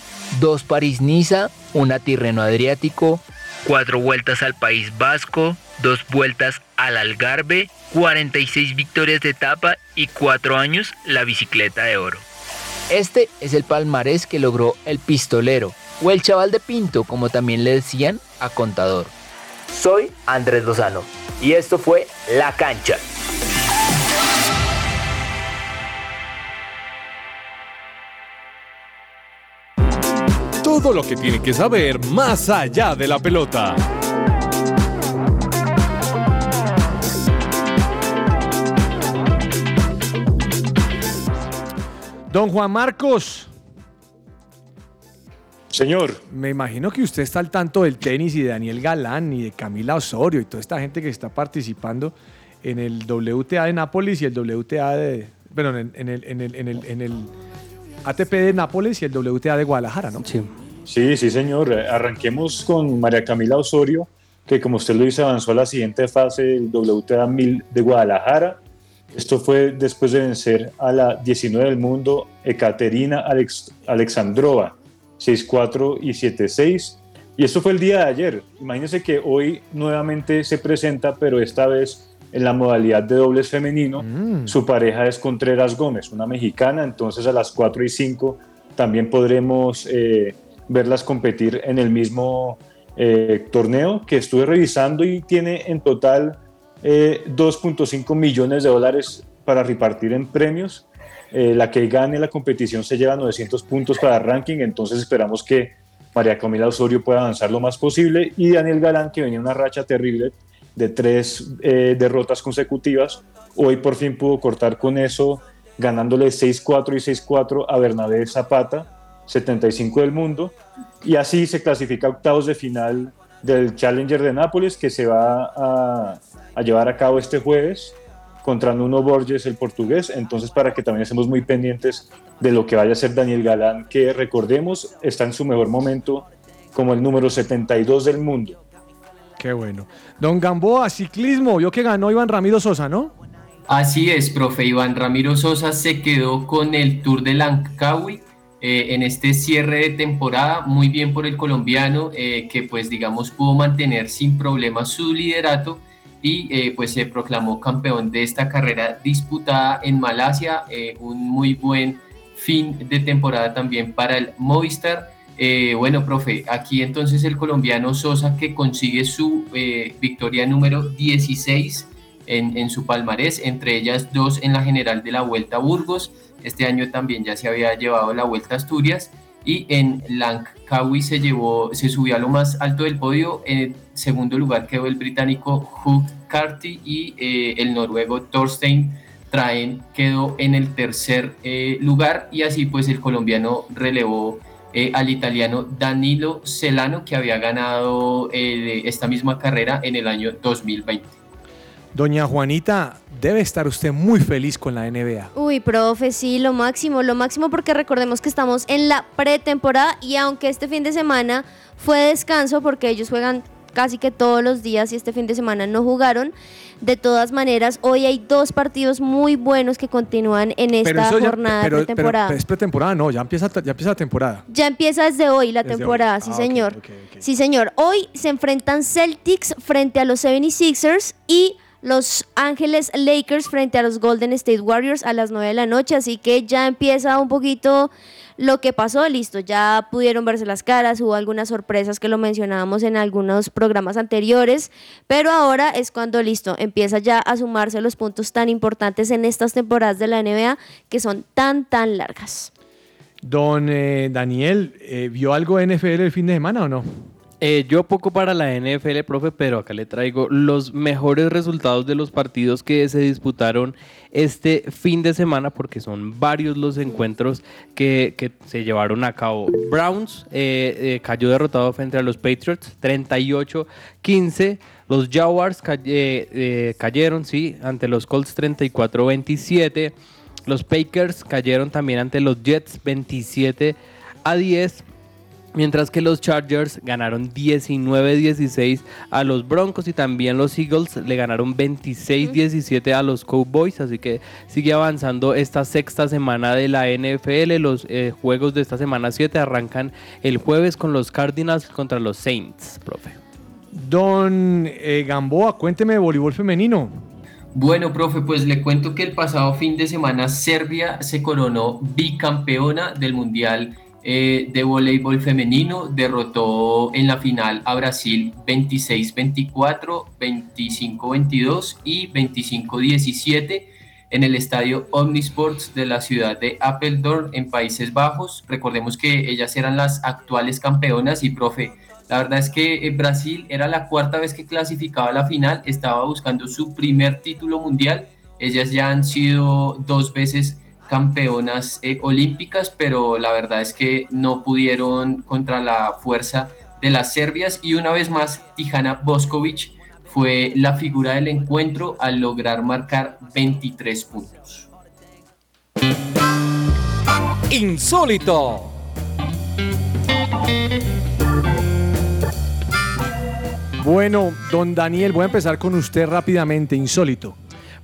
dos París-Niza, una Tirreno Adriático, cuatro vueltas al País Vasco, dos vueltas al Algarve, 46 victorias de etapa y cuatro años la bicicleta de oro. Este es el palmarés que logró el pistolero, o el chaval de Pinto, como también le decían a Contador. Soy Andrés Lozano, y esto fue La Cancha. Todo lo que tiene que saber más allá de la pelota. Don Juan Marcos. Señor. Me imagino que usted está al tanto del tenis y de Daniel Galán y de Camila Osorio y toda esta gente que está participando en el WTA de Nápoles y el WTA de. Bueno, en, el, en, el, en, el, en el ATP de Nápoles y el WTA de Guadalajara, ¿no? Sí. Sí, sí, señor. Arranquemos con María Camila Osorio, que como usted lo dice, avanzó a la siguiente fase del WTA 1000 de Guadalajara. Esto fue después de vencer a la 19 del mundo, Ekaterina Alex Alexandrova, 6-4 y 7-6. Y esto fue el día de ayer. Imagínense que hoy nuevamente se presenta, pero esta vez en la modalidad de dobles femenino. Mm. Su pareja es Contreras Gómez, una mexicana. Entonces a las 4 y 5 también podremos eh, verlas competir en el mismo eh, torneo que estuve revisando y tiene en total 2.5 eh, millones de dólares para repartir en premios. Eh, la que gane la competición se lleva 900 puntos para ranking, entonces esperamos que María Camila Osorio pueda avanzar lo más posible y Daniel Galán, que venía una racha terrible de tres derrotas consecutivas, hoy por fin pudo cortar con eso, ganándole 6-4 y 6-4 a Bernabé Zapata 75 del mundo. Y así se clasifica a octavos de final del Challenger de Nápoles que se va a, a llevar a cabo este jueves contra Nuno Borges, el portugués. Entonces, para que también estemos muy pendientes de lo que vaya a ser Daniel Galán, que recordemos está en su mejor momento como el número 72 del mundo. Qué bueno. Don Gamboa, ciclismo, vio que ganó Iván Ramiro Sosa, ¿no? Así es, profe. Iván Ramiro Sosa se quedó con el Tour de Langkawi eh, en este cierre de temporada. Muy bien por el colombiano, eh, que pues digamos pudo mantener sin problemas su liderato y eh, pues se proclamó campeón de esta carrera disputada en Malasia. un muy buen fin de temporada también para el Movistar. bueno, profe, aquí entonces el colombiano Sosa que consigue su victoria número 16 en, su palmarés, entre ellas dos en la general de la Vuelta a Burgos. Este año también ya se había llevado la Vuelta a Asturias y en Langkawi se llevó, se subió a lo más alto del podio. En segundo lugar quedó el británico Hugh Carty y eh, el noruego Thorstein Traen quedó en el tercer eh, lugar y así pues el colombiano relevó eh, al italiano Danilo Celano que había ganado esta misma carrera en el año 2020. Doña Juanita, debe estar usted muy feliz con la NBA. Uy, profe, sí, lo máximo, lo máximo porque recordemos que estamos en la pretemporada y aunque este fin de semana fue descanso porque ellos juegan casi que todos los días y este fin de semana no jugaron. De todas maneras, hoy hay dos partidos muy buenos que continúan en esta jornada de pretemporada. Pero, es pretemporada, no, ya empieza, ya empieza la temporada. Ya empieza desde hoy la temporada, sí ah, señor. Sí señor. Hoy se enfrentan Celtics frente a los 76ers y los Ángeles Lakers frente a los Golden State Warriors a las 9 de la noche, así que ya empieza un poquito lo que pasó, listo, ya pudieron verse las caras, hubo algunas sorpresas que lo mencionábamos en algunos programas anteriores, pero ahora es cuando listo, empieza ya a sumarse los puntos tan importantes en estas temporadas de la NBA que son tan, tan largas. Don eh, Daniel, eh, ¿vio algo NFL el fin de semana o no? Eh, yo poco para la NFL, profe, pero acá le traigo los mejores resultados de los partidos que se disputaron este fin de semana, porque son varios los encuentros que, se llevaron a cabo. Browns eh, eh, cayó derrotado frente a los Patriots, 38-15. Los Jaguars cayeron, sí, ante los Colts, 34-27. Los Packers cayeron también ante los Jets, 27 a 10. Mientras que los Chargers ganaron 19-16 a los Broncos y también los Eagles le ganaron 26-17 a los Cowboys. Así que sigue avanzando esta sexta semana de la NFL. Los eh, juegos de esta semana 7 arrancan el jueves con los Cardinals contra los Saints, profe. Don eh, Gamboa, cuénteme de voleibol femenino. Bueno, profe, pues le cuento que el pasado fin de semana Serbia se coronó bicampeona del Mundial eh, de voleibol femenino derrotó en la final a Brasil 26-24, 25-22 y 25-17 en el estadio Omnisports de la ciudad de Apeldoorn en Países Bajos. Recordemos que ellas eran las actuales campeonas y profe, la verdad es que eh, Brasil era la cuarta vez que clasificaba a la final, estaba buscando su primer título mundial. Ellas ya han sido dos veces campeonas eh, olímpicas, pero la verdad es que no pudieron contra la fuerza de las serbias y una vez más Tijana Boskovic fue la figura del encuentro al lograr marcar 23 puntos. Insólito. Bueno, don Daniel, voy a empezar con usted rápidamente, insólito.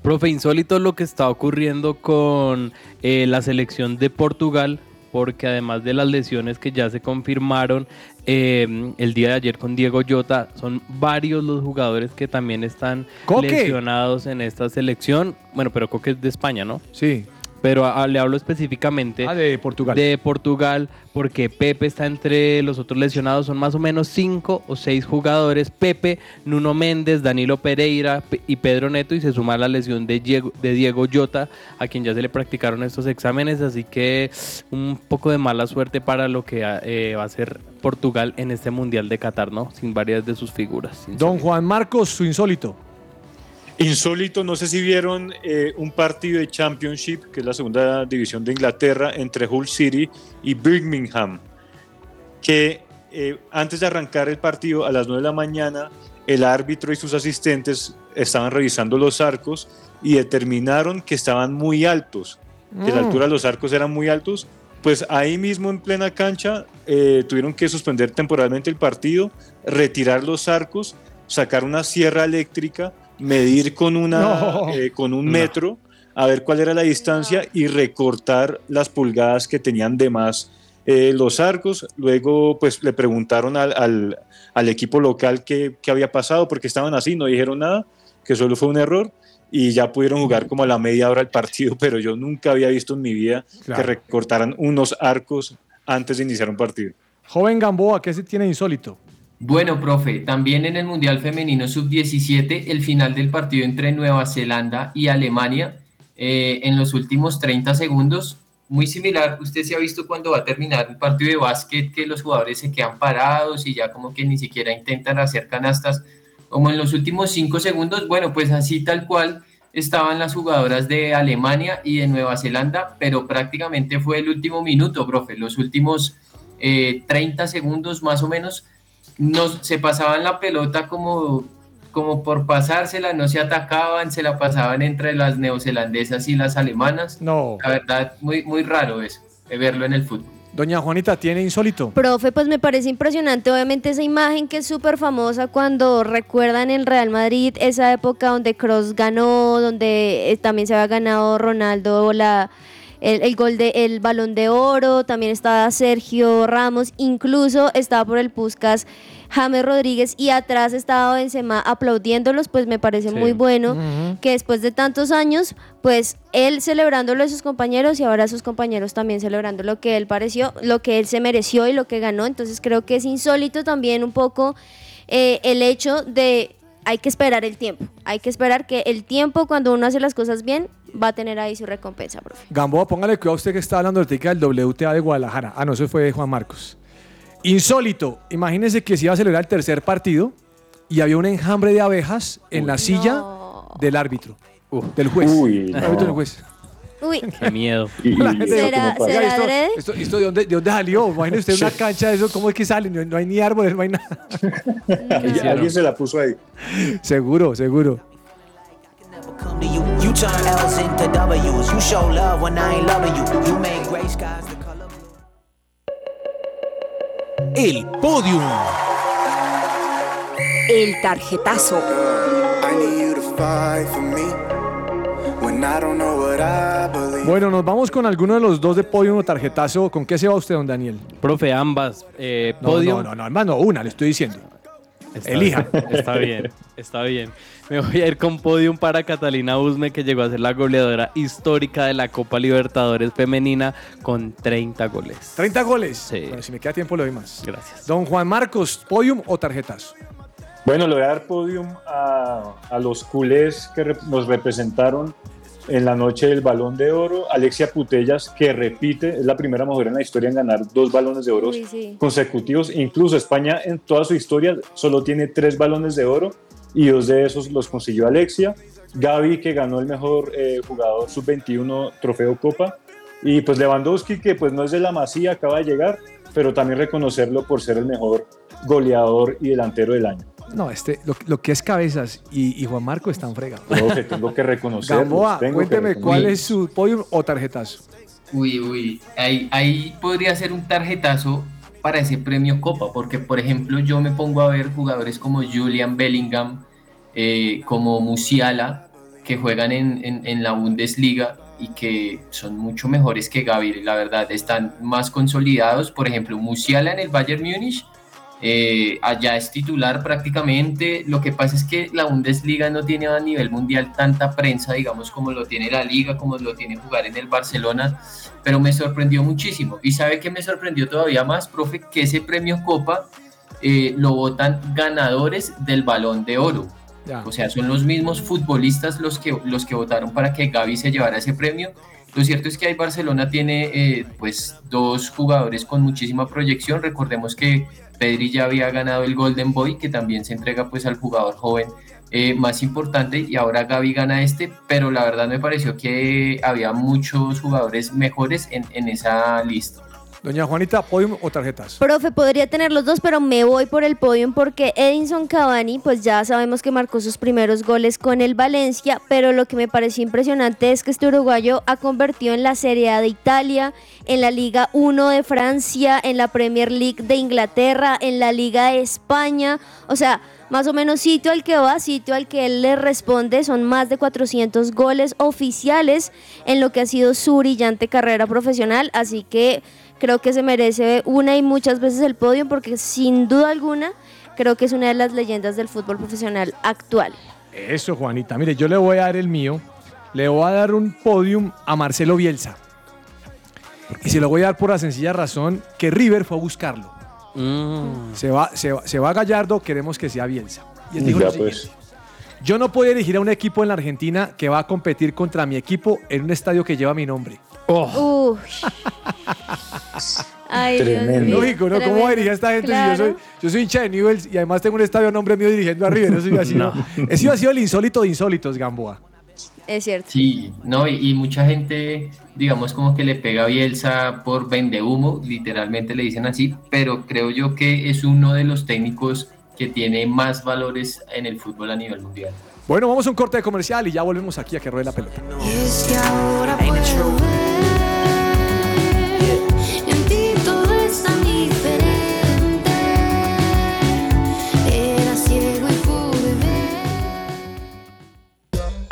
Profe, insólito lo que está ocurriendo con eh, la selección de Portugal, porque además de las lesiones que ya se confirmaron em, el día de ayer con Diego Jota, son varios los jugadores que también están lesionados en esta selección. Bueno, pero Coque es de España, ¿no? Sí pero le hablo específicamente ah, de Portugal. De Portugal, porque Pepe está entre los otros lesionados, son más o menos cinco o seis jugadores, Pepe, Nuno Méndez, Danilo Pereira y Pedro Neto, y se suma la lesión de Diego, de Diego Jota, a quien ya se le practicaron estos exámenes, así que un poco de mala suerte para lo que eh, va a ser Portugal en este Mundial de Qatar, ¿no? Sin varias de sus figuras. Don Juan Marcos, su insólito. Insólito, no sé si vieron eh, un partido de Championship, que es la segunda división de Inglaterra, entre Hull City y Birmingham, que eh, antes de arrancar el partido a las 9 de la mañana, el árbitro y sus asistentes estaban revisando los arcos y determinaron que estaban muy altos, que la Mm. altura de los arcos eran muy altos. Pues ahí mismo en plena cancha eh, tuvieron que suspender temporalmente el partido, retirar los arcos, sacar una sierra eléctrica, medir con, una, No. eh, con un No. metro, a ver cuál era la distancia y recortar las pulgadas que tenían de más eh, los arcos. Luego, pues le preguntaron al, al- al equipo local qué, qué había pasado, porque estaban así, no dijeron nada, que solo fue un error. Y ya pudieron jugar como a la media hora el partido, pero yo nunca había visto en mi vida Claro. que recortaran unos arcos antes de iniciar un partido. Joven Gamboa, ¿qué se tiene insólito? Bueno, profe, también en el Mundial Femenino Sub-17, el final del partido entre Nueva Zelanda y Alemania, eh, en los últimos 30 segundos, muy similar, usted se ha visto cuando va a terminar un partido de básquet que los jugadores se quedan parados y ya como que ni siquiera intentan hacer canastas, como en los últimos 5 segundos, bueno, pues así tal cual estaban las jugadoras de Alemania y de Nueva Zelanda, pero prácticamente fue el último minuto, profe, los últimos eh, 30 segundos más o menos nos, se pasaban la pelota como, como por pasársela, no se atacaban, se la pasaban entre las neozelandesas y las alemanas. No. La verdad, muy, muy raro eso, de verlo en el fútbol. Doña Juanita, ¿tiene insólito? Profe, pues me parece impresionante, obviamente esa imagen que es súper famosa cuando recuerdan el Real Madrid, esa época donde Cross ganó, donde eh, también se había ganado Ronaldo la, el, el gol de el balón de oro, también estaba Sergio Ramos, incluso estaba por el Puskas James Rodríguez y atrás estaba Benzema aplaudiéndolos, pues me parece Sí. muy bueno que después de tantos años, pues él celebrándolo a sus compañeros y ahora sus compañeros también celebrando lo que él pareció, lo que él se mereció y lo que ganó. Entonces creo que es insólito también un poco eh, el hecho de hay que esperar el tiempo, hay que esperar que el tiempo cuando uno hace las cosas bien va a tener ahí su recompensa, profe. Gamboa, póngale cuidado a usted que está hablando ahorita del WTA de Guadalajara. Ah, no, eso fue Juan Marcos. Insólito. Imagínense que se iba a celebrar el tercer partido y había un enjambre de abejas en la silla del árbitro, del juez. Uy, El árbitro no. del juez. Uy. [LAUGHS] Qué miedo. [LAUGHS] ¿Será- "Oiga, será esto- adrede? esto, esto de, dónde, ¿De dónde salió? Imagínese usted una cancha de eso, ¿cómo es que sale? No, no hay ni árboles, no hay nada. Alguien- [LAUGHS] Alguien se la puso ahí. Seguro, seguro. El podium. El tarjetazo. Bueno, nos vamos con alguno de los dos de podio o tarjetazo. ¿Con qué se va usted, don Daniel? Profe, ambas. Eh, No, podio. no, no, no, hermano, una, le estoy diciendo. Está Elija. bien, Está bien, está bien. Me voy a ir con podium para Catalina Usme, que llegó a ser la goleadora histórica de la Copa Libertadores Femenina con 30 goles. 30 goles. Sí. Bueno, si me queda tiempo, le doy más. Gracias. Don Juan Marcos, podium o tarjetazo. Bueno, le voy a dar podium a, a los culés que nos representaron en la noche del Balón de Oro. Alexia Putellas, que repite, es la primera mujer en la historia en ganar dos balones de oro sí. consecutivos. Incluso España en toda su historia solo tiene tres balones de oro y dos de esos los consiguió Alexia. Gaby, que ganó el mejor eh, jugador sub-21 trofeo Copa. Y pues Lewandowski, que pues no es de la masía, acaba de llegar, pero también reconocerlo por ser el mejor goleador y delantero del año. No, este, lo, lo que es cabezas y, y Juan Marcos están fregados. Tengo que reconocerlos. Gamboa, tengo que cuénteme cuál es su podium o tarjetazo. Uy, uy, ahí, ahí podría ser un tarjetazo para ese premio Copa, porque por ejemplo yo me pongo a ver jugadores como Julian Bellingham, eh, como Musiala, que juegan en, en- en la Bundesliga y que son mucho mejores que Gaby, la verdad, están más consolidados, por ejemplo, Musiala en el Bayern Múnich, eh, allá es titular prácticamente. Lo que pasa es que la Bundesliga no tiene a nivel mundial tanta prensa, digamos, como lo tiene la Liga, como lo tiene jugar en el Barcelona, pero me sorprendió muchísimo. Y sabe que me sorprendió todavía más, profe, que ese premio Copa eh, lo votan ganadores del Balón de Oro. Ya. O sea, son los mismos futbolistas los que, los que votaron para que Gaby se llevara ese premio. Lo cierto es que ahí Barcelona tiene eh, pues dos jugadores con muchísima proyección. Recordemos que Pedri ya había ganado el Golden Boy, que también se entrega pues al jugador joven eh, más importante y ahora Gaby gana este, pero la verdad me pareció que había muchos jugadores mejores en, en esa lista. Doña Juanita, podium o tarjetas. Profe, podría tener los dos, pero me voy por el podium porque Edinson Cavani, pues ya sabemos que marcó sus primeros goles con el Valencia, pero lo que me pareció impresionante es que este uruguayo ha convertido en la Serie A de Italia, en la Liga 1 de Francia, en la Premier League de Inglaterra, en la Liga de España, o sea, más o menos sitio al que va, sitio al que él le responde, son más de 400 goles oficiales en lo que ha sido su brillante carrera profesional, así que creo que se merece una y muchas veces el podio porque sin duda alguna creo que es una de las leyendas del fútbol profesional actual. Eso, Juanita. Mire, yo le voy a dar el mío. Le voy a dar un podium a Marcelo Bielsa. Y se lo voy a dar por la sencilla razón que River fue a buscarlo. Se, va, se, va, se va Gallardo, queremos que sea Bielsa. Y él dijo Ya, lo pues. Yo no puedo elegir a un equipo en la Argentina que va a competir contra mi equipo en un estadio que lleva mi nombre. Uy. Ay, mío. Lógico, ¿no? ¿Cómo va a dirigir a esta gente si yo soy, yo soy hincha de Newell's y además tengo un estadio a nombre mío dirigiendo a River? Eso iba ¿no? Ese iba a sido el insólito de insólitos, Gamboa. Es cierto. Sí, no, y, y mucha gente, digamos, como que le pega a Bielsa por vende humo, literalmente le dicen así, pero creo yo que es uno de los técnicos que tiene más valores en el fútbol a nivel mundial. Bueno, vamos a un corte de comercial y ya volvemos aquí a que ruede la pelota. Es que ahora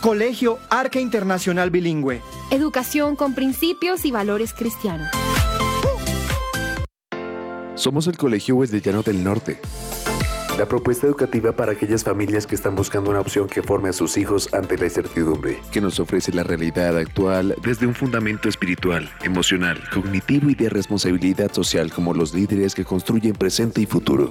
Colegio Arca Internacional Bilingüe. Educación con principios y valores cristianos. Somos el Colegio Wesleyano del Norte. La propuesta educativa para aquellas familias que están buscando una opción que forme a sus hijos ante la incertidumbre, que nos ofrece la realidad actual desde un fundamento espiritual, emocional, cognitivo y de responsabilidad social como los líderes que construyen presente y futuro.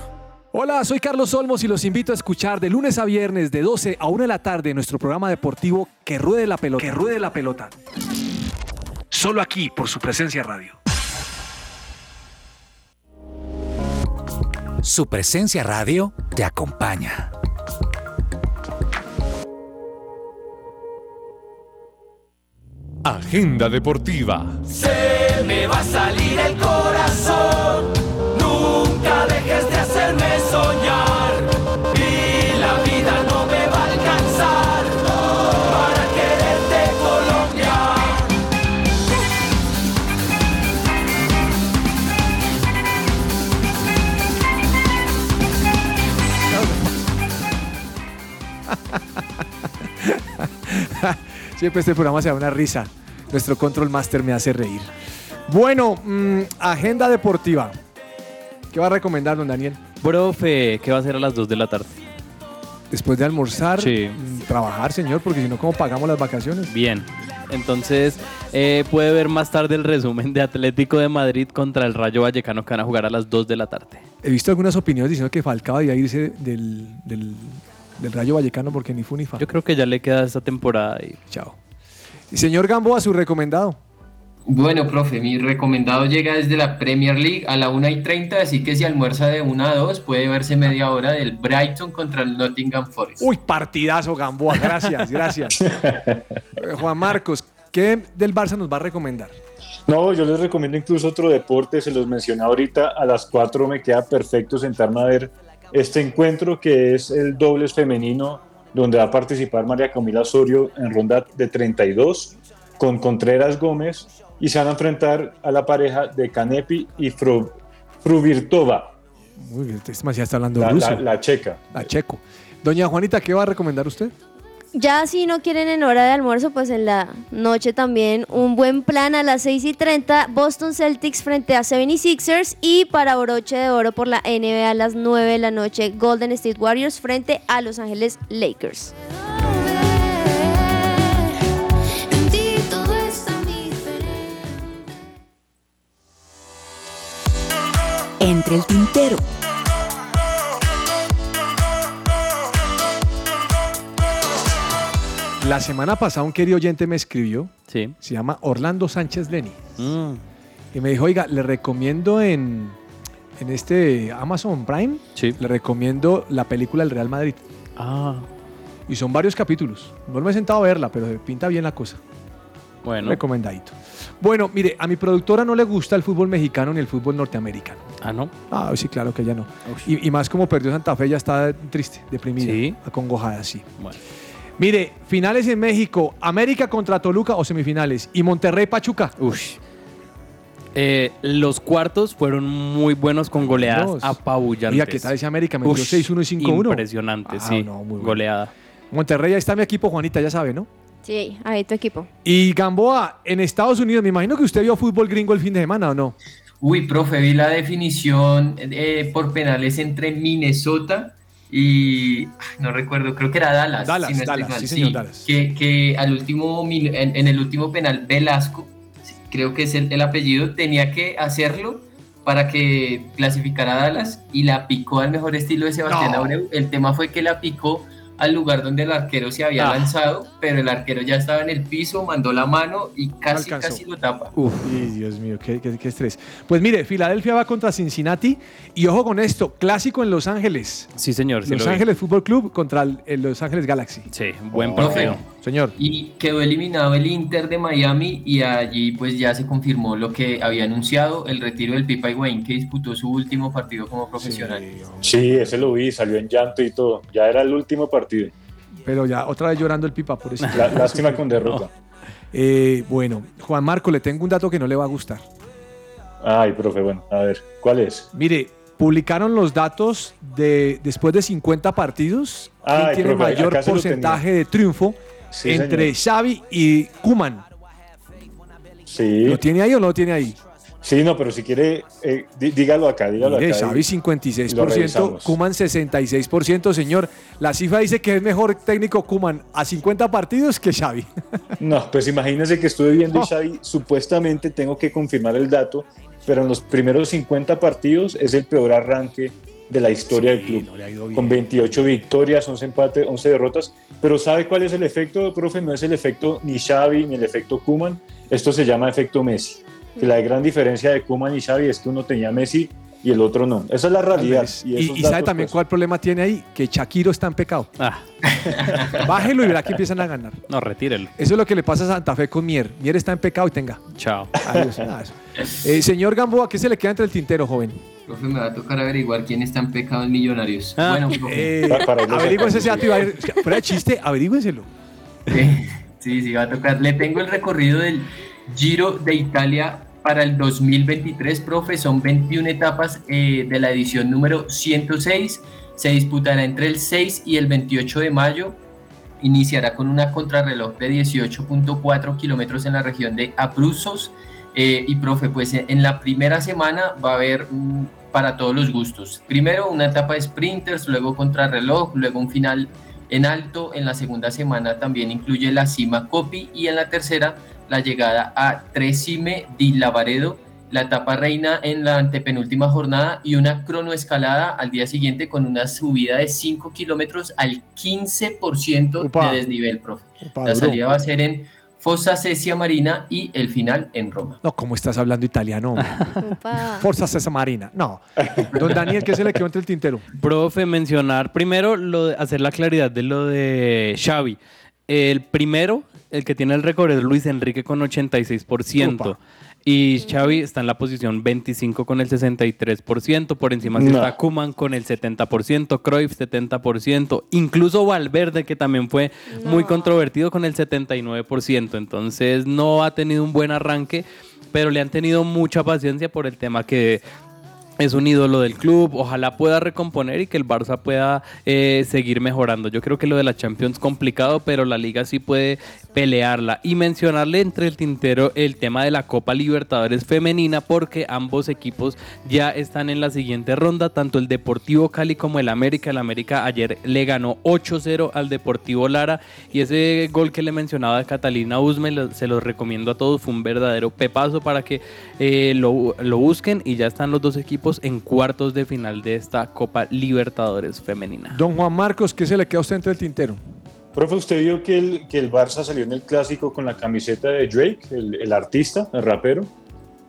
Hola, soy Carlos Olmos y los invito a escuchar de lunes a viernes de 12 a 1 de la tarde nuestro programa deportivo Que Ruede la Pelota. Que Ruede la Pelota. Solo aquí por su presencia radio. Su presencia radio te acompaña. Agenda deportiva. Se me va a salir el corazón. Nunca dejes de hacerme soñar. Y la vida no me va a alcanzar para quererte Colombia. [LAUGHS] Siempre este programa se da una risa. Nuestro Control Master me hace reír. Bueno, mm, agenda deportiva. ¿Qué va a recomendar, don Daniel? Profe, ¿qué va a hacer a las 2 de la tarde? Después de almorzar, Sí. mm, trabajar, señor, porque si no, ¿cómo pagamos las vacaciones? Bien. Entonces, eh, puede ver más tarde el resumen de Atlético de Madrid contra el Rayo Vallecano que van a jugar a las 2 de la tarde. He visto algunas opiniones diciendo que Falcao debía irse del, del, del Rayo Vallecano porque ni fu ni fa. Yo creo que ya le queda esta temporada y chao. Señor Gamboa, su recomendado. Bueno, profe, mi recomendado llega desde la Premier League a la 1 y 30, así que si almuerza de 1 a 2 puede verse media hora del Brighton contra el Nottingham Forest. Uy, partidazo Gamboa, gracias, [LAUGHS] gracias. Eh, Juan Marcos, ¿qué del Barça nos va a recomendar? No, yo les recomiendo incluso otro deporte, se los mencioné ahorita, a las 4 me queda perfecto sentarme a ver este encuentro que es el dobles femenino, donde va a participar María Camila Osorio en ronda de 32 con Contreras Gómez y se van a enfrentar a la pareja de Canepi y Fru, Fruvirtova, Muy bien, este man ya está hablando la, ruso. la- la checa. La checo. Doña Juanita, ¿qué va a recomendar usted? Ya si no quieren en hora de almuerzo, pues en la noche también un buen plan a las 6 y 30, Boston Celtics frente a 76ers y para broche de oro por la NBA a las 9 de la noche, Golden State Warriors frente a Los Ángeles Lakers. Entre el tintero. La semana pasada un querido oyente me escribió. Sí. Se llama Orlando Sánchez Lenny. Y me dijo, oiga, le recomiendo en, en este Amazon Prime, le recomiendo la película El Real Madrid. Ah. Y son varios capítulos. No me he sentado a verla, pero pinta bien la cosa. Bueno. Recomendadito. Bueno, mire, a mi productora no le gusta el fútbol mexicano ni el fútbol norteamericano. Ah, ¿no? Ah, sí, claro que ella no. Y, y más como perdió Santa Fe, ya está triste, deprimida, acongojada, sí. Bueno. Mire, finales en México, América contra Toluca o semifinales. Y Monterrey Pachuca. Ush. Eh, los cuartos fueron muy buenos con goleadas Buenos. apabullantes. Oiga, ¿qué tal ese América? Me dio Ush, 6-1 y 5-1. Impresionante, Ah, sí. no, muy bueno. Goleada. Monterrey, ahí está mi equipo, Juanita, ya sabe, ¿no? Sí, ahí tu equipo. Y Gamboa, en Estados Unidos, me imagino que usted vio fútbol gringo el fin de semana, ¿o no? Uy, profe, vi la definición eh, por penales entre Minnesota y no recuerdo, creo que era Dallas. Dallas, si no estoy Dallas, mal, sí, señor, Dallas. Que, que al último, en, en el último penal, Velasco, sí, creo que es el, el apellido, tenía que hacerlo para que clasificara a Dallas y la picó al mejor estilo de Sebastián No. Abreu. El tema fue que la picó al lugar donde el arquero se había Ah. lanzado, pero el arquero ya estaba en el piso, mandó la mano y casi, casi lo tapa. Uf, y Dios mío, qué, qué- qué estrés. Pues mire, Filadelfia va contra Cincinnati y ojo con esto, clásico en Los Ángeles. Sí, señor. sí Los vi. Ángeles Fútbol Club contra el, el Los Ángeles Galaxy. Sí, buen Oh. partido. Señor. Y quedó eliminado el Inter de Miami y allí pues ya se confirmó lo que había anunciado, el retiro del Pipa Higuaín que disputó su último partido como profesional. Sí, ese lo vi, salió en llanto y todo. Ya era el último partido. Pero ya otra vez llorando el pipa por eso. La- lástima con derrota. Eh, bueno, Juan Marco, le tengo un dato que no le va a gustar. Ay, profe, bueno, a ver, ¿cuál es? Mire, publicaron los datos de después de 50 partidos. ¿Quién Ay, tiene profe, mayor porcentaje de triunfo Sí, entre Xavi y Kuman? Sí. ¿Lo tiene ahí o no lo tiene ahí? Sí, no, pero si quiere, eh, dí- dígalo acá, dígalo Mire, acá. Xavi y- y lo 56%, revisamos. Kuman 66%, señor. La cifra dice que es mejor técnico Kuman a 50 partidos que Xavi. [LAUGHS] No, pues imagínense que estuve viendo y Xavi, supuestamente tengo que confirmar el dato, pero en los primeros 50 partidos es el peor arranque de la historia del club. Con 28 victorias, 11 empates, 11 derrotas. Pero ¿sabe cuál es el efecto, profe? No es el efecto ni Xavi ni el efecto Kuman. Esto se llama efecto Messi. Que la gran diferencia de Kuman y Xavi es que uno tenía Messi y el otro no. Esa es la realidad. Y, y sabe también pues, cuál problema tiene ahí, que Shakiro está en pecado. [LAUGHS] Bájelo y verá que empiezan a ganar. No, retírelo. Eso es lo que le pasa a Santa Fe con Mier. Mier está en pecado y tenga. Chao. Adiós, nada. Eh, señor Gamboa, ¿qué se le queda entre el tintero, joven? Profe, me va a tocar averiguar quién está en pecado en Millonarios. Ah. Bueno, profe. Eh, averigüense ese dato y va a ir- [LAUGHS] Fuera de chiste, averígüenselo. Sí, sí, va a tocar. Le tengo el recorrido del Giro de Italia para el 2023, profe. Son 21 etapas eh, de la edición número 106. Se disputará entre el 6 y el 28 de mayo. Iniciará con una contrarreloj de 18.4 kilómetros en la región de Abruzos. Eh, y profe, pues en en la primera semana va a haber para todos los gustos. Primero una etapa de sprinters, luego contrarreloj, luego un final en alto. En la segunda semana también incluye la cima Copi y en la tercera la llegada a Tresime di Lavaredo, la etapa reina en la antepenúltima jornada y una cronoescalada al día siguiente con una subida de 5 kilómetros al 15% Upa. de desnivel, profe. La salida va a ser en Fossa Sesia Marina y el final en Roma. No, ¿cómo estás hablando italiano? Forza Cesa Marina. No. Don Daniel, ¿qué se le quedó entre el tintero? Profe, mencionar primero lo de hacer la claridad de lo de Xavi. El primero, el que tiene el récord es Luis Enrique con 86%. Upa. Y Xavi está en la posición 25 con el 63%, por encima No. está Kuman con el 70%, Cruyff 70%, incluso Valverde que también fue muy controvertido con el 79%, entonces no ha tenido un buen arranque, pero le han tenido mucha paciencia por el tema que es un ídolo del club, ojalá pueda recomponer y que el Barça pueda eh, seguir mejorando. Yo creo que lo de la Champions complicado, pero la liga sí puede pelearla. Y mencionarle entre el tintero el tema de la Copa Libertadores femenina, porque ambos equipos ya están en la siguiente ronda, tanto el Deportivo Cali como el América. El América ayer le ganó 8-0 al Deportivo Lara y ese gol que le mencionaba de Catalina Usme se los recomiendo a todos, fue un verdadero pepazo para que eh, lo, lo busquen y ya están los dos equipos en cuartos de final de esta Copa Libertadores femenina. Don Juan Marcos, ¿qué se le queda a usted entre el tintero? Profe, usted vio que el, que el Barça salió en el clásico con la camiseta de Drake, el, el artista, el rapero,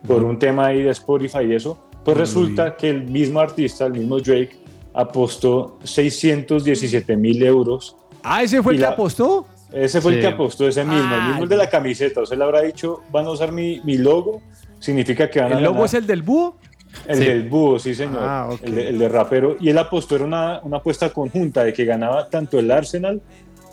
por un tema ahí de Spotify y eso. Pues resulta que el mismo artista, el mismo Drake, apostó 617 mil euros. Ah, ese fue el que apostó. Ese fue el que apostó, ese mismo, el mismo el de la camiseta. O sea, le habrá dicho, van a usar mi, mi logo, significa que van a ¿El logo ganar. es el del búho? El Sí. del búho, sí, señor. Ah, el, de, el de rapero. Y él apostó, era una, una apuesta conjunta de que ganaba tanto el Arsenal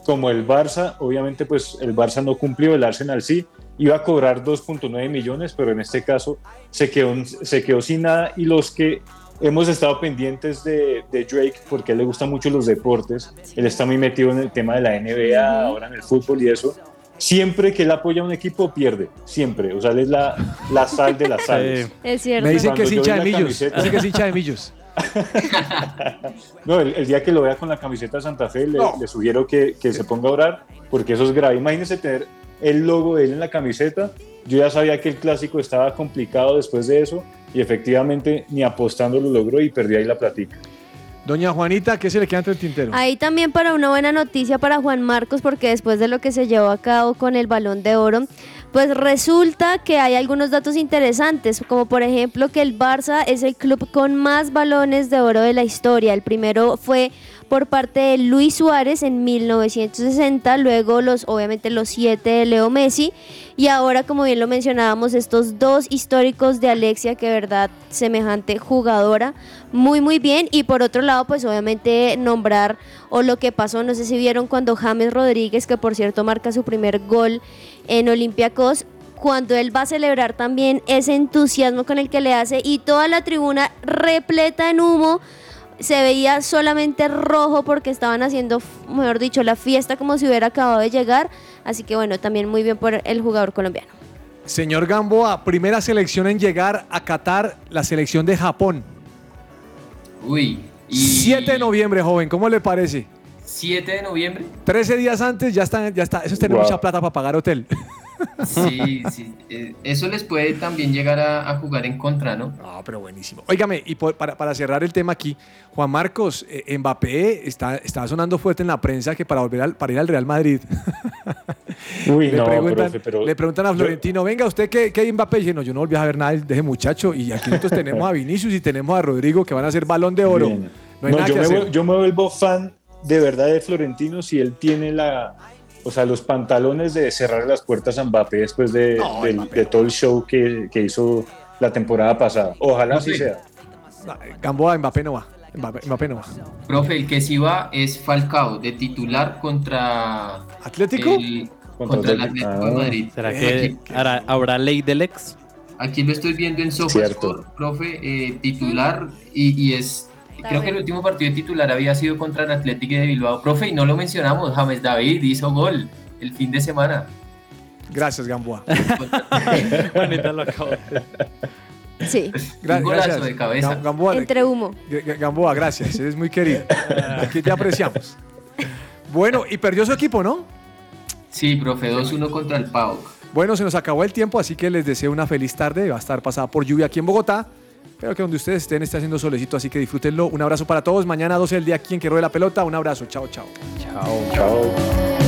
como el Barça. Obviamente, pues el Barça no cumplió, el Arsenal sí. Iba a cobrar 2.9 millones, pero en este caso se quedó, se quedó sin nada. Y los que hemos estado pendientes de, de Drake, porque a él le gustan mucho los deportes, él está muy metido en el tema de la NBA, ahora en el fútbol y eso. Siempre que él apoya a un equipo, pierde. Siempre. O sea, él es la, la sal de las [LAUGHS] sales. Es cierto. Me dicen que es hincha de millos. camiseta- Dicen que es hincha de millos. [LAUGHS] No, el, el día que lo vea con la camiseta de Santa Fe, le, le sugiero que, que se ponga a orar, porque eso es grave. Imagínense tener el logo de él en la camiseta. Yo ya sabía que el clásico estaba complicado después de eso, y efectivamente ni apostando lo logró y perdió ahí la platica. Doña Juanita, ¿qué se le queda entre el tintero? Ahí también para una buena noticia para Juan Marcos, porque después de lo que se llevó a cabo con el balón de oro, pues resulta que hay algunos datos interesantes, como por ejemplo que el Barça es el club con más balones de oro de la historia. El primero fue por parte de Luis Suárez en 1960, luego los obviamente los siete de Leo Messi y ahora como bien lo mencionábamos estos dos históricos de Alexia que verdad semejante jugadora muy muy bien y por otro lado pues obviamente nombrar o lo que pasó no sé si vieron cuando James Rodríguez que por cierto marca su primer gol en Olympiacos cuando él va a celebrar también ese entusiasmo con el que le hace y toda la tribuna repleta en humo se veía solamente rojo porque estaban haciendo, mejor dicho, la fiesta como si hubiera acabado de llegar. Así que bueno, también muy bien por el jugador colombiano. Señor Gamboa, primera selección en llegar a Qatar, la selección de Japón. Uy, 7 de noviembre, joven, ¿cómo le parece? 7 de noviembre. 13 días antes ya está, ya está. Eso es tener Wow. mucha plata para pagar hotel. [LAUGHS] Sí, sí. eh, eso les puede también llegar a, a jugar en contra, ¿no? No, pero buenísimo. Óigame, y por- para, para cerrar el tema aquí, Juan Marcos, eh, Mbappé está, está sonando fuerte en la prensa que para volver al, para ir al Real Madrid. Uy, [LAUGHS] le, no, preguntan, profe, pero le preguntan a yo- Florentino, venga, ¿usted qué, qué hay Mbappé? Y dice, no, yo no volví a ver nada de ese muchacho. Y aquí nosotros tenemos a Vinicius y tenemos a Rodrigo que van a ser balón de oro. Bien. No hay No, nada yo, que me, hacer. vuel- yo me vuelvo fan de verdad de Florentino si él tiene la, o sea, los pantalones de cerrar las puertas a Mbappé después de, No, del- Mbappé de todo el show que, que hizo la temporada pasada. Ojalá así sea. Gamboa, Mbappé no va. Mbappé, Mbappé no va. Profe, el que sí va es Falcao, de titular contra... ¿Atlético? el- contra el Atlético de Madrid. ¿Será que Aquí- hará- habrá ley del ex? Aquí lo estoy viendo en SofaScore, profe, eh, titular, y, y es... Creo que el último partido de titular había sido contra el Atlético de Bilbao, profe, y no lo mencionamos, James David hizo gol el fin de semana. Gracias, Gamboa. [LAUGHS] Juanita lo acabo Sí. Gra- Un golazo gracias. de cabeza. Gam- Gamboa, Entre humo. G- G- Gamboa, gracias. Eres muy querido. Aquí te apreciamos. Bueno, y perdió su equipo, ¿no? Sí, profe, 2-1 contra el PAOK. Bueno, se nos acabó el tiempo, así que les deseo una feliz tarde. Va a estar pasada por lluvia aquí en Bogotá. Pero que donde ustedes estén esté haciendo solecito, así que disfrútenlo. Un abrazo para todos. Mañana 12 del día aquí en Que Ruede la Pelota. Un abrazo. Chao, chao. Chao. Chao.